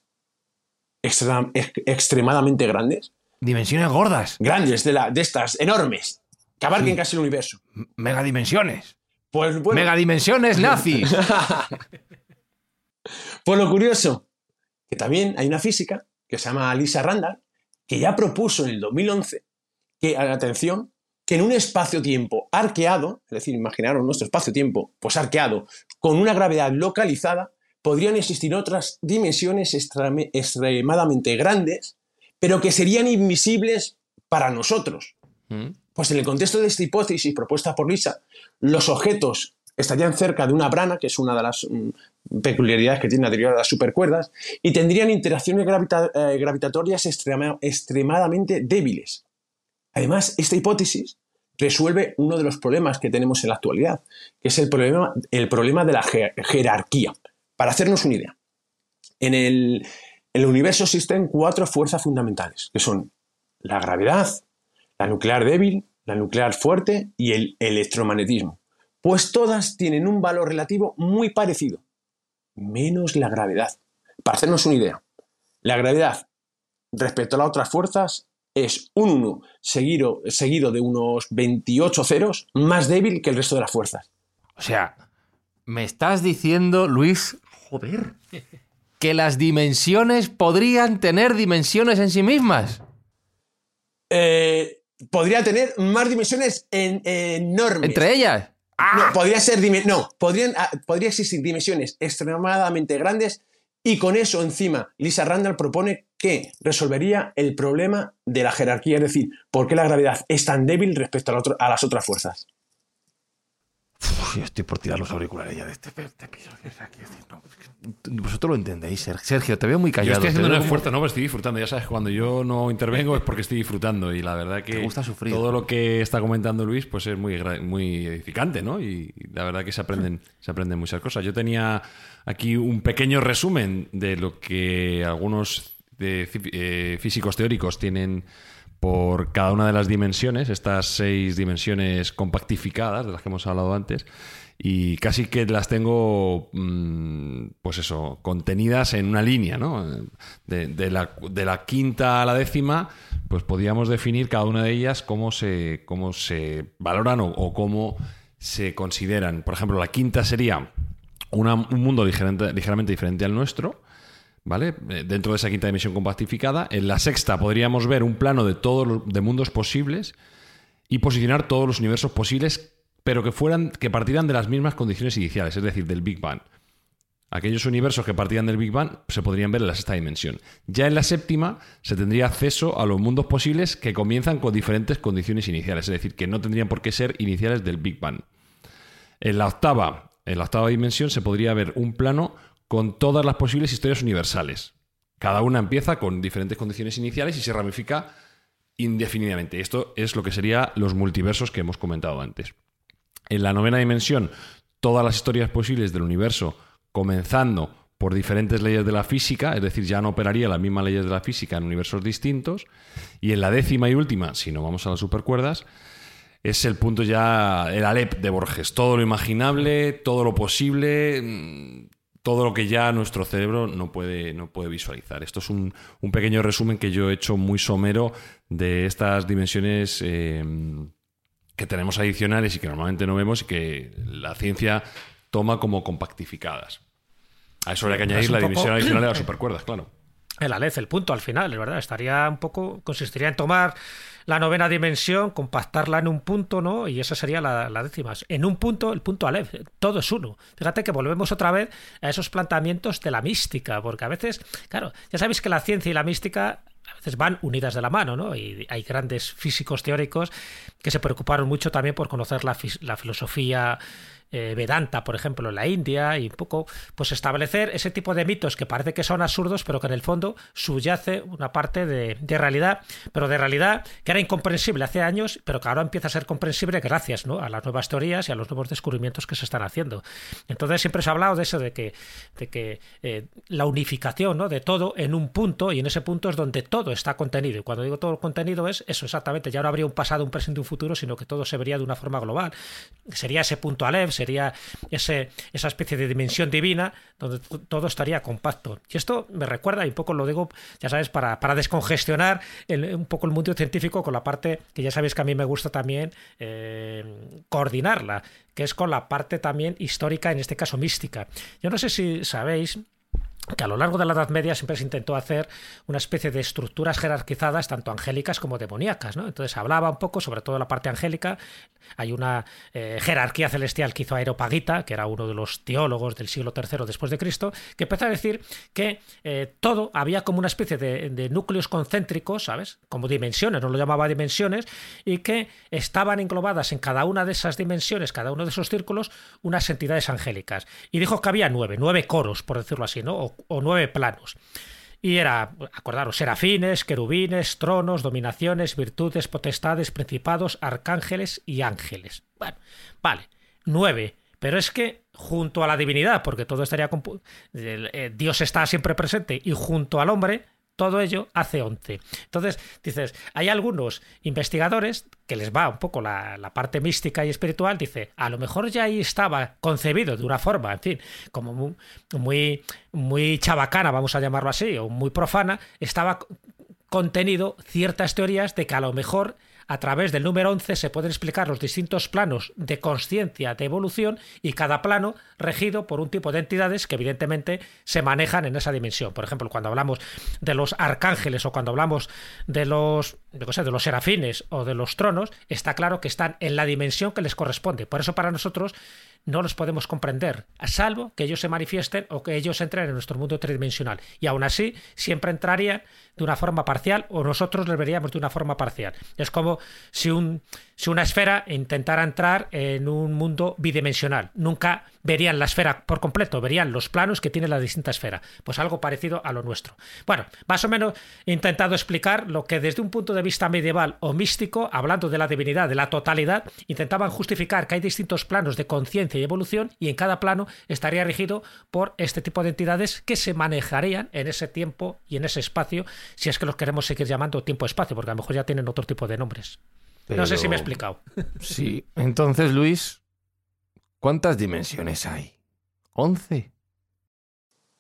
extra- ex- extremadamente grandes? Dimensiones gordas. Grandes, de, la, de estas, enormes, que abarquen Sí. casi el universo. M- Megadimensiones. Pues bueno, Megadimensiones nazis. Pues lo curioso, que también hay una física que se llama Lisa Randall, que ya propuso en el 2011 que, atención, que en un espacio-tiempo arqueado, es decir, imaginaros nuestro espacio-tiempo, pues arqueado, con una gravedad localizada, podrían existir otras dimensiones extremadamente grandes, pero que serían invisibles para nosotros. Mm. Pues en el contexto de esta hipótesis propuesta por Lisa, los objetos estarían cerca de una brana, que es una de las mm, peculiaridades que tiene la teoría de las supercuerdas, y tendrían interacciones gravita- eh, gravitatorias extrema- extremadamente débiles. Además, esta hipótesis resuelve uno de los problemas que tenemos en la actualidad, que es el problema, el problema de la je- jerarquía. Para hacernos una idea, en el, en el universo existen cuatro fuerzas fundamentales, que son la gravedad, la nuclear débil, la nuclear fuerte y el electromagnetismo. Pues todas tienen un valor relativo muy parecido, menos la gravedad. Para hacernos una idea, la gravedad respecto a las otras fuerzas es un 1 seguido, seguido de unos 28 ceros, más débil que el resto de las fuerzas. O sea, me estás diciendo, Luis, joder, que las dimensiones podrían tener dimensiones en sí mismas. Eh, podría tener más dimensiones en- enormes. Entre ellas. No, podría ser no, podrían, ah, podría existir dimensiones extremadamente grandes y con eso encima Lisa Randall propone que resolvería el problema de la jerarquía, es decir, por qué la gravedad es tan débil respecto a, la otro- a las otras fuerzas. Uf, yo estoy por tirar los auriculares ya de este, este episodio. Decir, no, vosotros lo entendéis, Ser- Sergio. Te veo muy Yo callado. estoy haciendo un como- esfuerzo, no, pero estoy disfrutando. Ya sabes, cuando yo no intervengo es porque estoy disfrutando. Y la verdad que Te gusta sufrir. todo lo que está comentando Luis pues es muy, muy edificante, ¿no? Y, y la verdad que se aprenden, se aprenden muchas cosas. Yo tenía aquí un pequeño resumen de lo que algunos de eh, físicos teóricos tienen por cada una de las dimensiones, estas seis dimensiones compactificadas de las que hemos hablado antes, y casi que las tengo, mm, pues eso, contenidas en una línea, ¿no? De, la, de la quinta a la décima, pues podríamos definir cada una de ellas cómo se, cómo se valoran o, cómo se consideran. Por ejemplo, la quinta sería una- un mundo ligeramente diferente al nuestro, ¿vale? Eh, Dentro de esa quinta dimensión compactificada. En la sexta podríamos ver un plano de todos los de mundos posibles y posicionar todos los universos posibles, pero que fueran que partieran de las mismas condiciones iniciales, es decir, del Big Bang. Aquellos universos que partían del Big Bang se podrían ver en la sexta dimensión. Ya en la séptima se tendría acceso a los mundos posibles que comienzan con diferentes condiciones iniciales, es decir, que no tendrían por qué ser iniciales del Big Bang. En la octava, en la octava dimensión se podría ver un plano con todas las posibles historias universales. Cada una empieza con diferentes condiciones iniciales y se ramifica indefinidamente. Esto es lo que sería los multiversos que hemos comentado antes. En la novena dimensión, todas las historias posibles del universo, comenzando por diferentes leyes de la física, es decir, ya no operaría las mismas leyes de la física en universos distintos. Y en la décima y última, si no vamos a las supercuerdas, es el punto ya, el Alep de Borges. Todo lo imaginable, todo lo posible, mm, todo lo que ya nuestro cerebro no puede, no puede visualizar. Esto es un, un pequeño resumen que yo he hecho muy somero de estas dimensiones eh, que tenemos adicionales y que normalmente no vemos y que la ciencia toma como compactificadas. A eso habría que añadir un la poco- dimensión adicional de las supercuerdas, claro. el Aleph, el punto al final, es verdad. Estaría un poco, consistiría en tomar la novena dimensión, compactarla en un punto, ¿no? Y esa sería la, la décima. En un punto, el punto Aleph, todo es uno. Fíjate que volvemos otra vez a esos planteamientos de la mística, porque a veces, claro, ya sabéis que la ciencia y la mística a veces van unidas de la mano, ¿no? Y hay grandes físicos teóricos que se preocuparon mucho también por conocer la, la filosofía eh, Vedanta, por ejemplo, en la India, y un poco, pues establecer ese tipo de mitos que parece que son absurdos, pero que en el fondo subyace una parte de, realidad, pero de realidad que era incomprensible hace años, pero que ahora empieza a ser comprensible gracias ¿no? a las nuevas teorías y a los nuevos descubrimientos que se están haciendo. Entonces siempre se ha hablado de eso, de que, de que eh, la unificación ¿no? de todo en un punto, y en ese punto es donde todo está contenido. Y cuando digo todo contenido es eso exactamente, ya no habría un pasado, un presente un futuro, sino que todo se vería de una forma global. Sería ese punto Aleph, sería ese, esa especie de dimensión divina donde todo estaría compacto. Y esto me recuerda, y un poco lo digo, ya sabes, para, para descongestionar un poco el mundo científico con la parte que ya sabéis que a mí me gusta también eh, coordinarla, que es con la parte también histórica, en este caso mística. Yo no sé si sabéis que a lo largo de la Edad Media siempre se intentó hacer una especie de estructuras jerarquizadas, tanto angélicas como demoníacas. ¿no? Entonces hablaba un poco sobre todo la parte angélica. Hay una eh, jerarquía celestial que hizo Aeropagita, que era uno de los teólogos del siglo III después de Cristo, que empezó a decir que eh, todo había como una especie de, núcleos concéntricos, ¿sabes? Como dimensiones, no lo llamaba dimensiones, y que estaban englobadas en cada una de esas dimensiones, cada uno de esos círculos, unas entidades angélicas. Y dijo que había nueve, nueve coros, por decirlo así, ¿no? O, nueve planos. Y era, acordaros, serafines, querubines, tronos, dominaciones, virtudes, potestades, principados, arcángeles y ángeles. Bueno, vale, nueve. Pero es que junto a la divinidad, porque todo estaría... Eh, Dios está siempre presente y junto al hombre todo ello hace 11. Entonces, dices, hay algunos investigadores que les va un poco la, la, parte mística y espiritual, dice, a lo mejor ya ahí estaba concebido de una forma, en fin, como muy, muy, muy chabacana, vamos a llamarlo así, o muy profana, estaba contenido ciertas teorías de que a lo mejor a través del número 11 se pueden explicar los distintos planos de conciencia, de evolución, y cada plano regido por un tipo de entidades que evidentemente se manejan en esa dimensión. Por ejemplo, cuando hablamos de los arcángeles o cuando hablamos de los, de, de los serafines o de los tronos, está claro que están en la dimensión que les corresponde. Por eso para nosotros no los podemos comprender, a salvo que ellos se manifiesten o que ellos entren en nuestro mundo tridimensional. Y aún así, siempre entrarían de una forma parcial o nosotros les veríamos de una forma parcial. Es como si, un, si una esfera intentara entrar en un mundo bidimensional. Nunca verían la esfera por completo, verían los planos que tiene la distinta esfera. Pues algo parecido a lo nuestro. Bueno, más o menos he intentado explicar lo que desde un punto de vista medieval o místico, hablando de la divinidad, de la totalidad, intentaban justificar que hay distintos planos de conciencia y evolución y en cada plano estaría regido por este tipo de entidades que se manejarían en ese tiempo y en ese espacio si es que los queremos seguir llamando tiempo-espacio, porque a lo mejor ya tienen otro tipo de nombres. Pero... No sé si me he explicado. Sí, entonces Luis, ¿cuántas dimensiones hay? ¿11?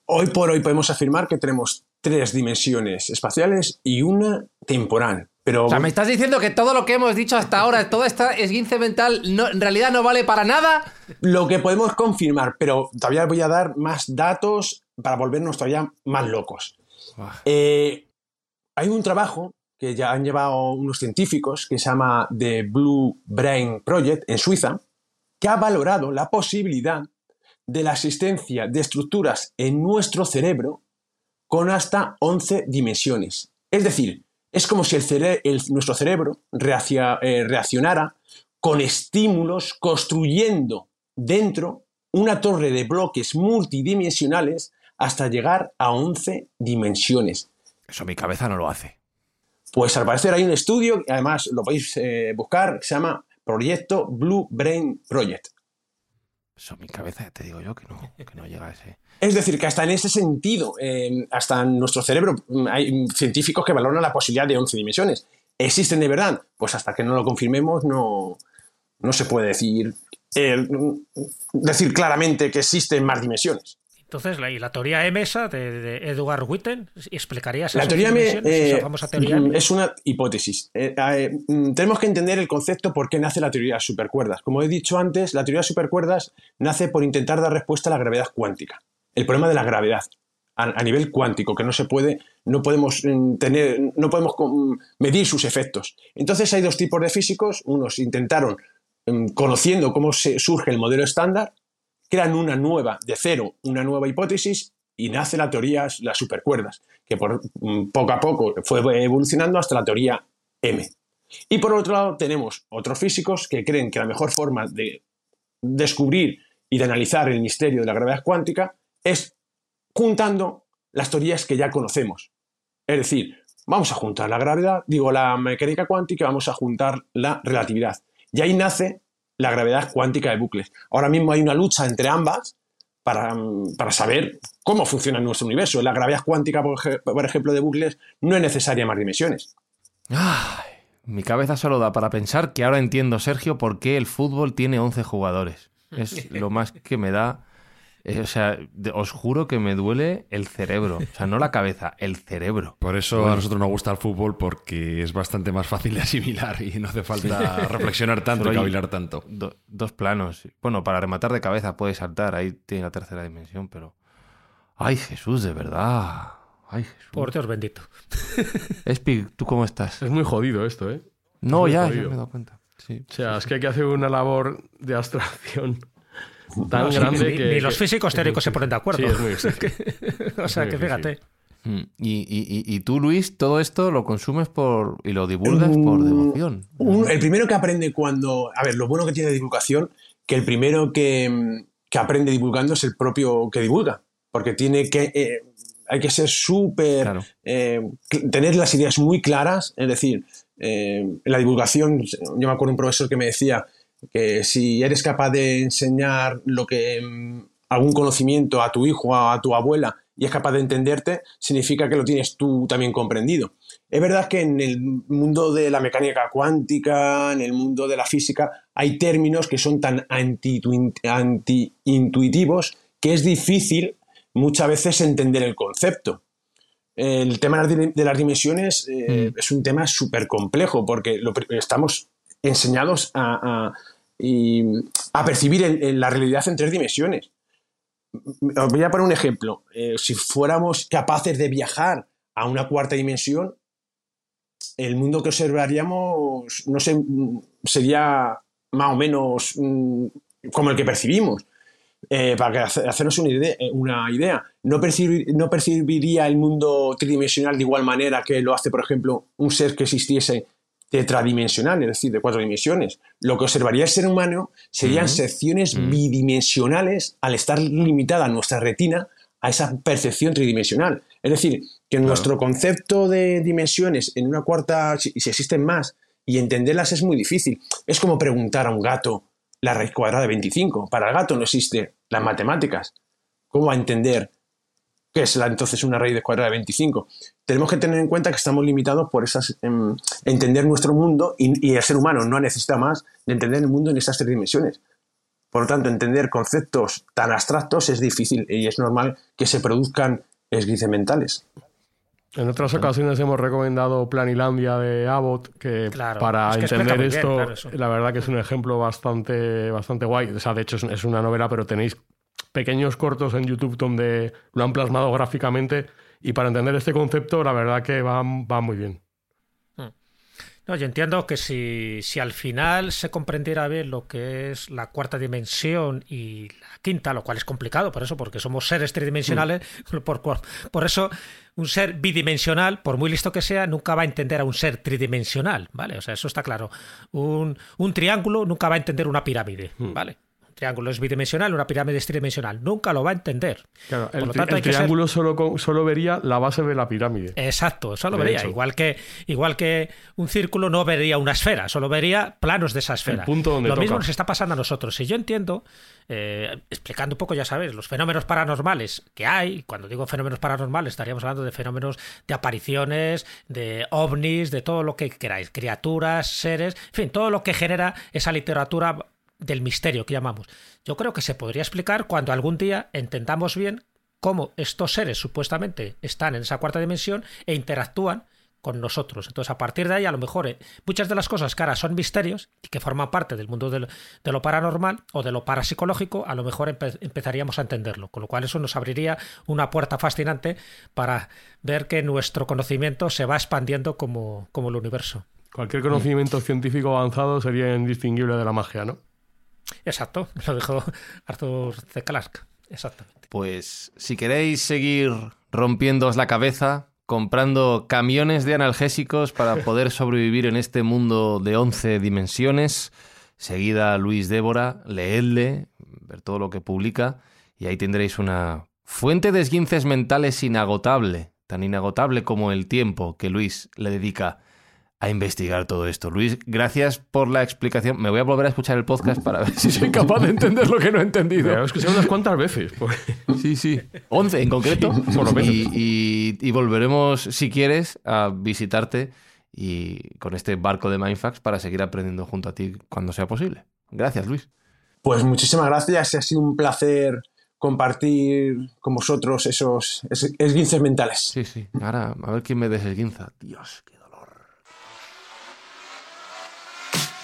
Hoy por hoy podemos afirmar que tenemos tres dimensiones espaciales y una temporal. Pero... O sea, me estás diciendo que todo lo que hemos dicho hasta ahora, toda esta esguince mental, no, en realidad no vale para nada. Lo que podemos confirmar, pero todavía voy a dar más datos para volvernos todavía más locos. Eh, hay un trabajo que ya han llevado unos científicos que se llama The Blue Brain Project en Suiza, que ha valorado la posibilidad de la existencia de estructuras en nuestro cerebro con hasta 11 dimensiones. Es decir, es como si el cere el, nuestro cerebro reaccia, eh, reaccionara con estímulos construyendo dentro una torre de bloques multidimensionales hasta llegar a 11 dimensiones. Eso mi cabeza no lo hace. Pues al parecer hay un estudio, además lo podéis eh, buscar, que se llama Proyecto Blue Brain Project. Eso mi cabeza, te digo yo, que no, que no llega a ese. Es decir, que hasta en ese sentido, eh, hasta en nuestro cerebro, mm, hay científicos que valoran la posibilidad de 11 dimensiones. ¿Existen de verdad? Pues hasta que no lo confirmemos, no, no se puede decir, eh, decir claramente que existen más dimensiones. Entonces, la, y la teoría M esa de, de Edward Witten, ¿explicarías La teoría M eh, teoría es una hipótesis. Eh, eh, tenemos que entender el concepto por qué nace la teoría de supercuerdas. Como he dicho antes, la teoría de supercuerdas nace por intentar dar respuesta a la gravedad cuántica, el problema de la gravedad. a, nivel cuántico, que no se puede, no podemos mm, tener, no podemos medir sus efectos. Entonces hay dos tipos de físicos, unos intentaron, mm, conociendo cómo se surge el modelo estándar, crean una nueva, de cero, una nueva hipótesis y nace la teoría, las supercuerdas, que por, mm, poco a poco fue evolucionando hasta la teoría M. Y por otro lado tenemos otros físicos que creen que la mejor forma de descubrir y de analizar el misterio de la gravedad cuántica es juntando las teorías que ya conocemos. Es decir, vamos a juntar la gravedad, digo la mecánica cuántica, vamos a juntar la relatividad. Y ahí nace la gravedad cuántica de bucles. Ahora mismo hay una lucha entre ambas para, saber cómo funciona nuestro universo. La gravedad cuántica, por, ejemplo, de bucles no es necesaria más dimensiones. mi cabeza solo da para pensar que ahora entiendo, Sergio, por qué el fútbol tiene 11 jugadores. Es lo más que me da. Eh, o sea, os juro que me duele el cerebro. O sea, no la cabeza, el cerebro. Por eso a nosotros nos gusta el fútbol porque es bastante más fácil de asimilar y no hace falta reflexionar tanto y cavilar tanto. dos planos. Bueno, para rematar de cabeza puede saltar, ahí tiene la tercera dimensión, pero. ¡Ay, Jesús, de verdad! ¡Ay, Jesús! Por Dios bendito. Espi, ¿tú cómo estás? Es muy jodido esto, ¿eh? No, ya, ya me he dado cuenta. O sea, es que hay que hacer una labor de abstracción tan grande que. Ni los físicos teóricos se ponen de acuerdo. Sí, es muy o sea, que fíjate. Mm, y, tú, Luis, todo esto lo consumes por y lo divulgas por devoción. el primero que aprende cuando. A ver, lo bueno que tiene divulgación, que el primero que, aprende divulgando es el propio que divulga. Porque tiene que. Eh, hay que ser súper. Eh, tener las ideas muy claras. Es decir, eh, en la divulgación, yo me acuerdo un profesor que me decía que si eres capaz de enseñar lo que mm, algún conocimiento a tu hijo o a tu abuela y es capaz de entenderte, significa que lo tienes tú también comprendido. Es verdad que en el mundo de la mecánica cuántica, en el mundo de la física, hay términos que son tan anti-intuitivos que es difícil muchas veces entender el concepto. El tema de las dimensiones eh, mm. es un tema súper complejo porque estamos enseñados a, percibir en, la realidad en tres dimensiones. Os voy a poner un ejemplo. Eh, si fuéramos capaces de viajar a una cuarta dimensión, el mundo que observaríamos, no sé, sería más o menos mm, como el que percibimos. Eh, para hacernos una idea, eh, una idea. No, percibiría el mundo tridimensional de igual manera que lo hace, por ejemplo, un ser que existiese tetradimensional, es decir, de cuatro dimensiones. Lo que observaría el ser humano serían secciones bidimensionales al estar limitada nuestra retina a esa percepción tridimensional. Es decir, que nuestro concepto de dimensiones en una cuarta, si, si existen más, y entenderlas es muy difícil. Es como preguntar a un gato la raíz cuadrada de 25. Para el gato no existe las matemáticas. ¿Cómo va a entender qué es entonces una raíz de cuadrada de 25? Tenemos que tener en cuenta que estamos limitados por esas, em, entender nuestro mundo y, el ser humano no necesita más de entender el mundo en esas tres dimensiones. Por lo tanto, entender conceptos tan abstractos es difícil y es normal que se produzcan esguices mentales. En otras ocasiones hemos recomendado Planilandia de Abbott, que para entender esto, la verdad que es un ejemplo bastante, bastante guay. O sea, de hecho es una novela, pero tenéis pequeños cortos en YouTube donde lo han plasmado gráficamente y para entender este concepto, la verdad que va, va muy bien. No, yo entiendo que si, si al final se comprendiera bien lo que es la cuarta dimensión y la quinta, lo cual es complicado, por eso, porque somos seres tridimensionales, por, por eso un ser bidimensional, por muy listo que sea, nunca va a entender a un ser tridimensional, ¿vale? O sea, eso está claro. Un, un triángulo nunca va a entender una pirámide, hmm. ¿vale? Triángulo es bidimensional, una pirámide es tridimensional. Nunca lo va a entender. el, triángulo solo, solo vería la base de la pirámide. Exacto, solo vería. Igual que, igual que un círculo no vería una esfera, solo vería planos de esa esfera. lo mismo nos está pasando a nosotros. Si yo entiendo, eh, explicando un poco, ya sabes, los fenómenos paranormales que hay, cuando digo fenómenos paranormales, estaríamos hablando de fenómenos de apariciones, de ovnis, de todo lo que queráis, criaturas, seres, en fin, todo lo que genera esa literatura del misterio que llamamos. Yo creo que se podría explicar cuando algún día entendamos bien cómo estos seres supuestamente están en esa cuarta dimensión e interactúan con nosotros. Entonces, a partir de ahí, a lo mejor eh, muchas de las cosas que ahora son misterios y que forman parte del mundo de lo paranormal o de lo parapsicológico, a lo mejor empezaríamos a entenderlo. Con lo cual, eso nos abriría una puerta fascinante para ver que nuestro conocimiento se va expandiendo como, como el universo. Cualquier conocimiento científico avanzado sería indistinguible de la magia, ¿no? Exacto, lo dijo Arthur C. Clarke. Exactamente. Pues si queréis seguir rompiéndoos la cabeza, comprando camiones de analgésicos para poder sobrevivir en este mundo de 11 dimensiones, seguida a Luis Débora, leedle, ver todo lo que publica, y ahí tendréis una fuente de esguinces mentales inagotable, tan inagotable como el tiempo que Luis le dedica a investigar todo esto. Luis, gracias por la explicación. Me voy a volver a escuchar el podcast para ver si soy capaz de entender lo que no he entendido. Me he escuchado unas cuantas veces. Pues. Sí, sí. 11 en concreto. Y, y, volveremos, si quieres, a visitarte y con este barco de Mindfax para seguir aprendiendo junto a ti cuando sea posible. Gracias, Luis. Pues muchísimas gracias. Ha sido un placer compartir con vosotros esos esguinces mentales. Sí, sí. Ahora, a ver quién me desesguinza. Dios, Y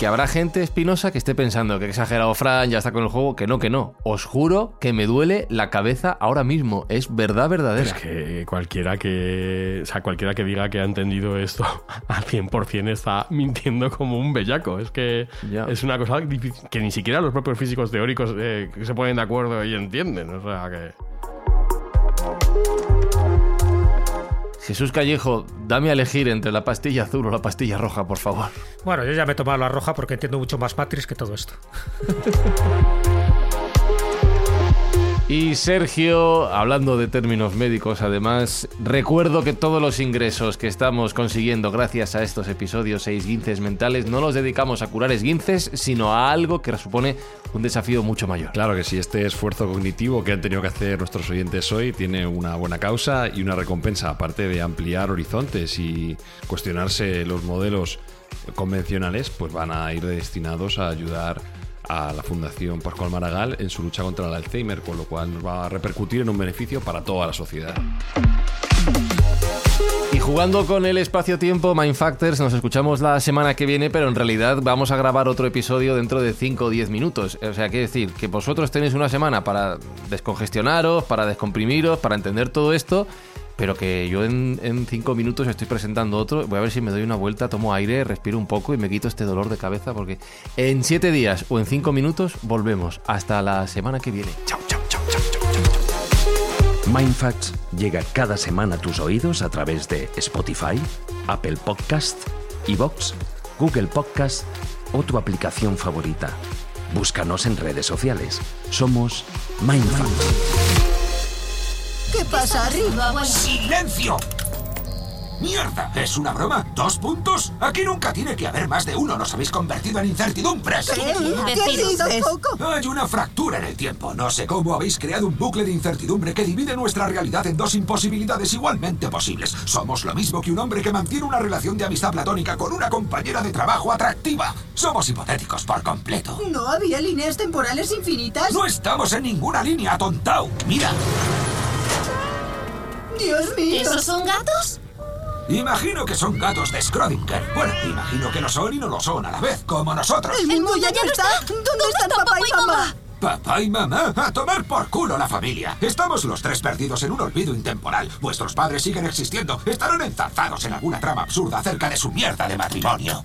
que habrá gente espinosa que esté pensando que exagerado Fran, ya está con el juego, que no, que no. Os juro que me duele la cabeza ahora mismo. Es verdad verdadera. Es que cualquiera que. O sea, cualquiera que diga que ha entendido esto al 100% está mintiendo como un bellaco. Es que es una cosa que ni siquiera los propios físicos teóricos eh, se ponen de acuerdo y entienden. O sea que. Jesús Callejo, dame a elegir entre la pastilla azul o la pastilla roja, por favor. Bueno, yo ya me he tomado la roja porque entiendo mucho más Matrix que todo esto. Y Sergio, hablando de términos médicos, además, recuerdo que todos los ingresos que estamos consiguiendo gracias a estos episodios 6 guinces mentales no los dedicamos a curar esguinces, sino a algo que supone un desafío mucho mayor. Claro que sí, este esfuerzo cognitivo que han tenido que hacer nuestros oyentes hoy tiene una buena causa y una recompensa, aparte de ampliar horizontes y cuestionarse los modelos convencionales, pues van a ir destinados a ayudar la Fundación Pascual Maragall en su lucha contra el Alzheimer, con lo cual nos va a repercutir en un beneficio para toda la sociedad. Y jugando con el espacio-tiempo, Mindfactors, nos escuchamos la semana que viene, pero en realidad vamos a grabar otro episodio dentro de 5 o 10 minutos. O sea, quiere decir que vosotros tenéis una semana para descongestionaros, para descomprimiros, para entender todo esto pero que yo en, cinco minutos estoy presentando otro. Voy a ver si me doy una vuelta, tomo aire, respiro un poco y me quito este dolor de cabeza porque en siete días o en cinco minutos volvemos. Hasta la semana que viene. Chao, chao, chao, chao, chao. Mindfacts llega cada semana a tus oídos a través de Spotify, Apple Podcast, Evox, Google Podcast o tu aplicación favorita. Búscanos en redes sociales. Somos Mindfacts. ¿Qué pasa arriba? ¡Silencio! ¡Mierda! ¿Es una broma? ¿Dos puntos? Aquí nunca tiene que haber más de uno. Nos habéis convertido en incertidumbres. ¿Qué, ¿Qué Hay una fractura en el tiempo. No sé cómo habéis creado un bucle de incertidumbre que divide nuestra realidad en dos imposibilidades igualmente posibles. Somos lo mismo que un hombre que mantiene una relación de amistad platónica con una compañera de trabajo atractiva. Somos hipotéticos por completo. ¿No había líneas temporales infinitas? No estamos en ninguna línea, tontao. Mira. Dios mío. ¿Esos son gatos? Imagino que son gatos de Schrödinger. Bueno, imagino que lo son y no lo son a la vez, como nosotros. ¿El mundo ya no está? ¿Dónde, están papá y mamá? Papá y mamá, a tomar por culo la familia. Estamos los tres perdidos en un olvido intemporal. Vuestros padres siguen existiendo. Estarán enzarzados en alguna trama absurda acerca de su mierda de matrimonio.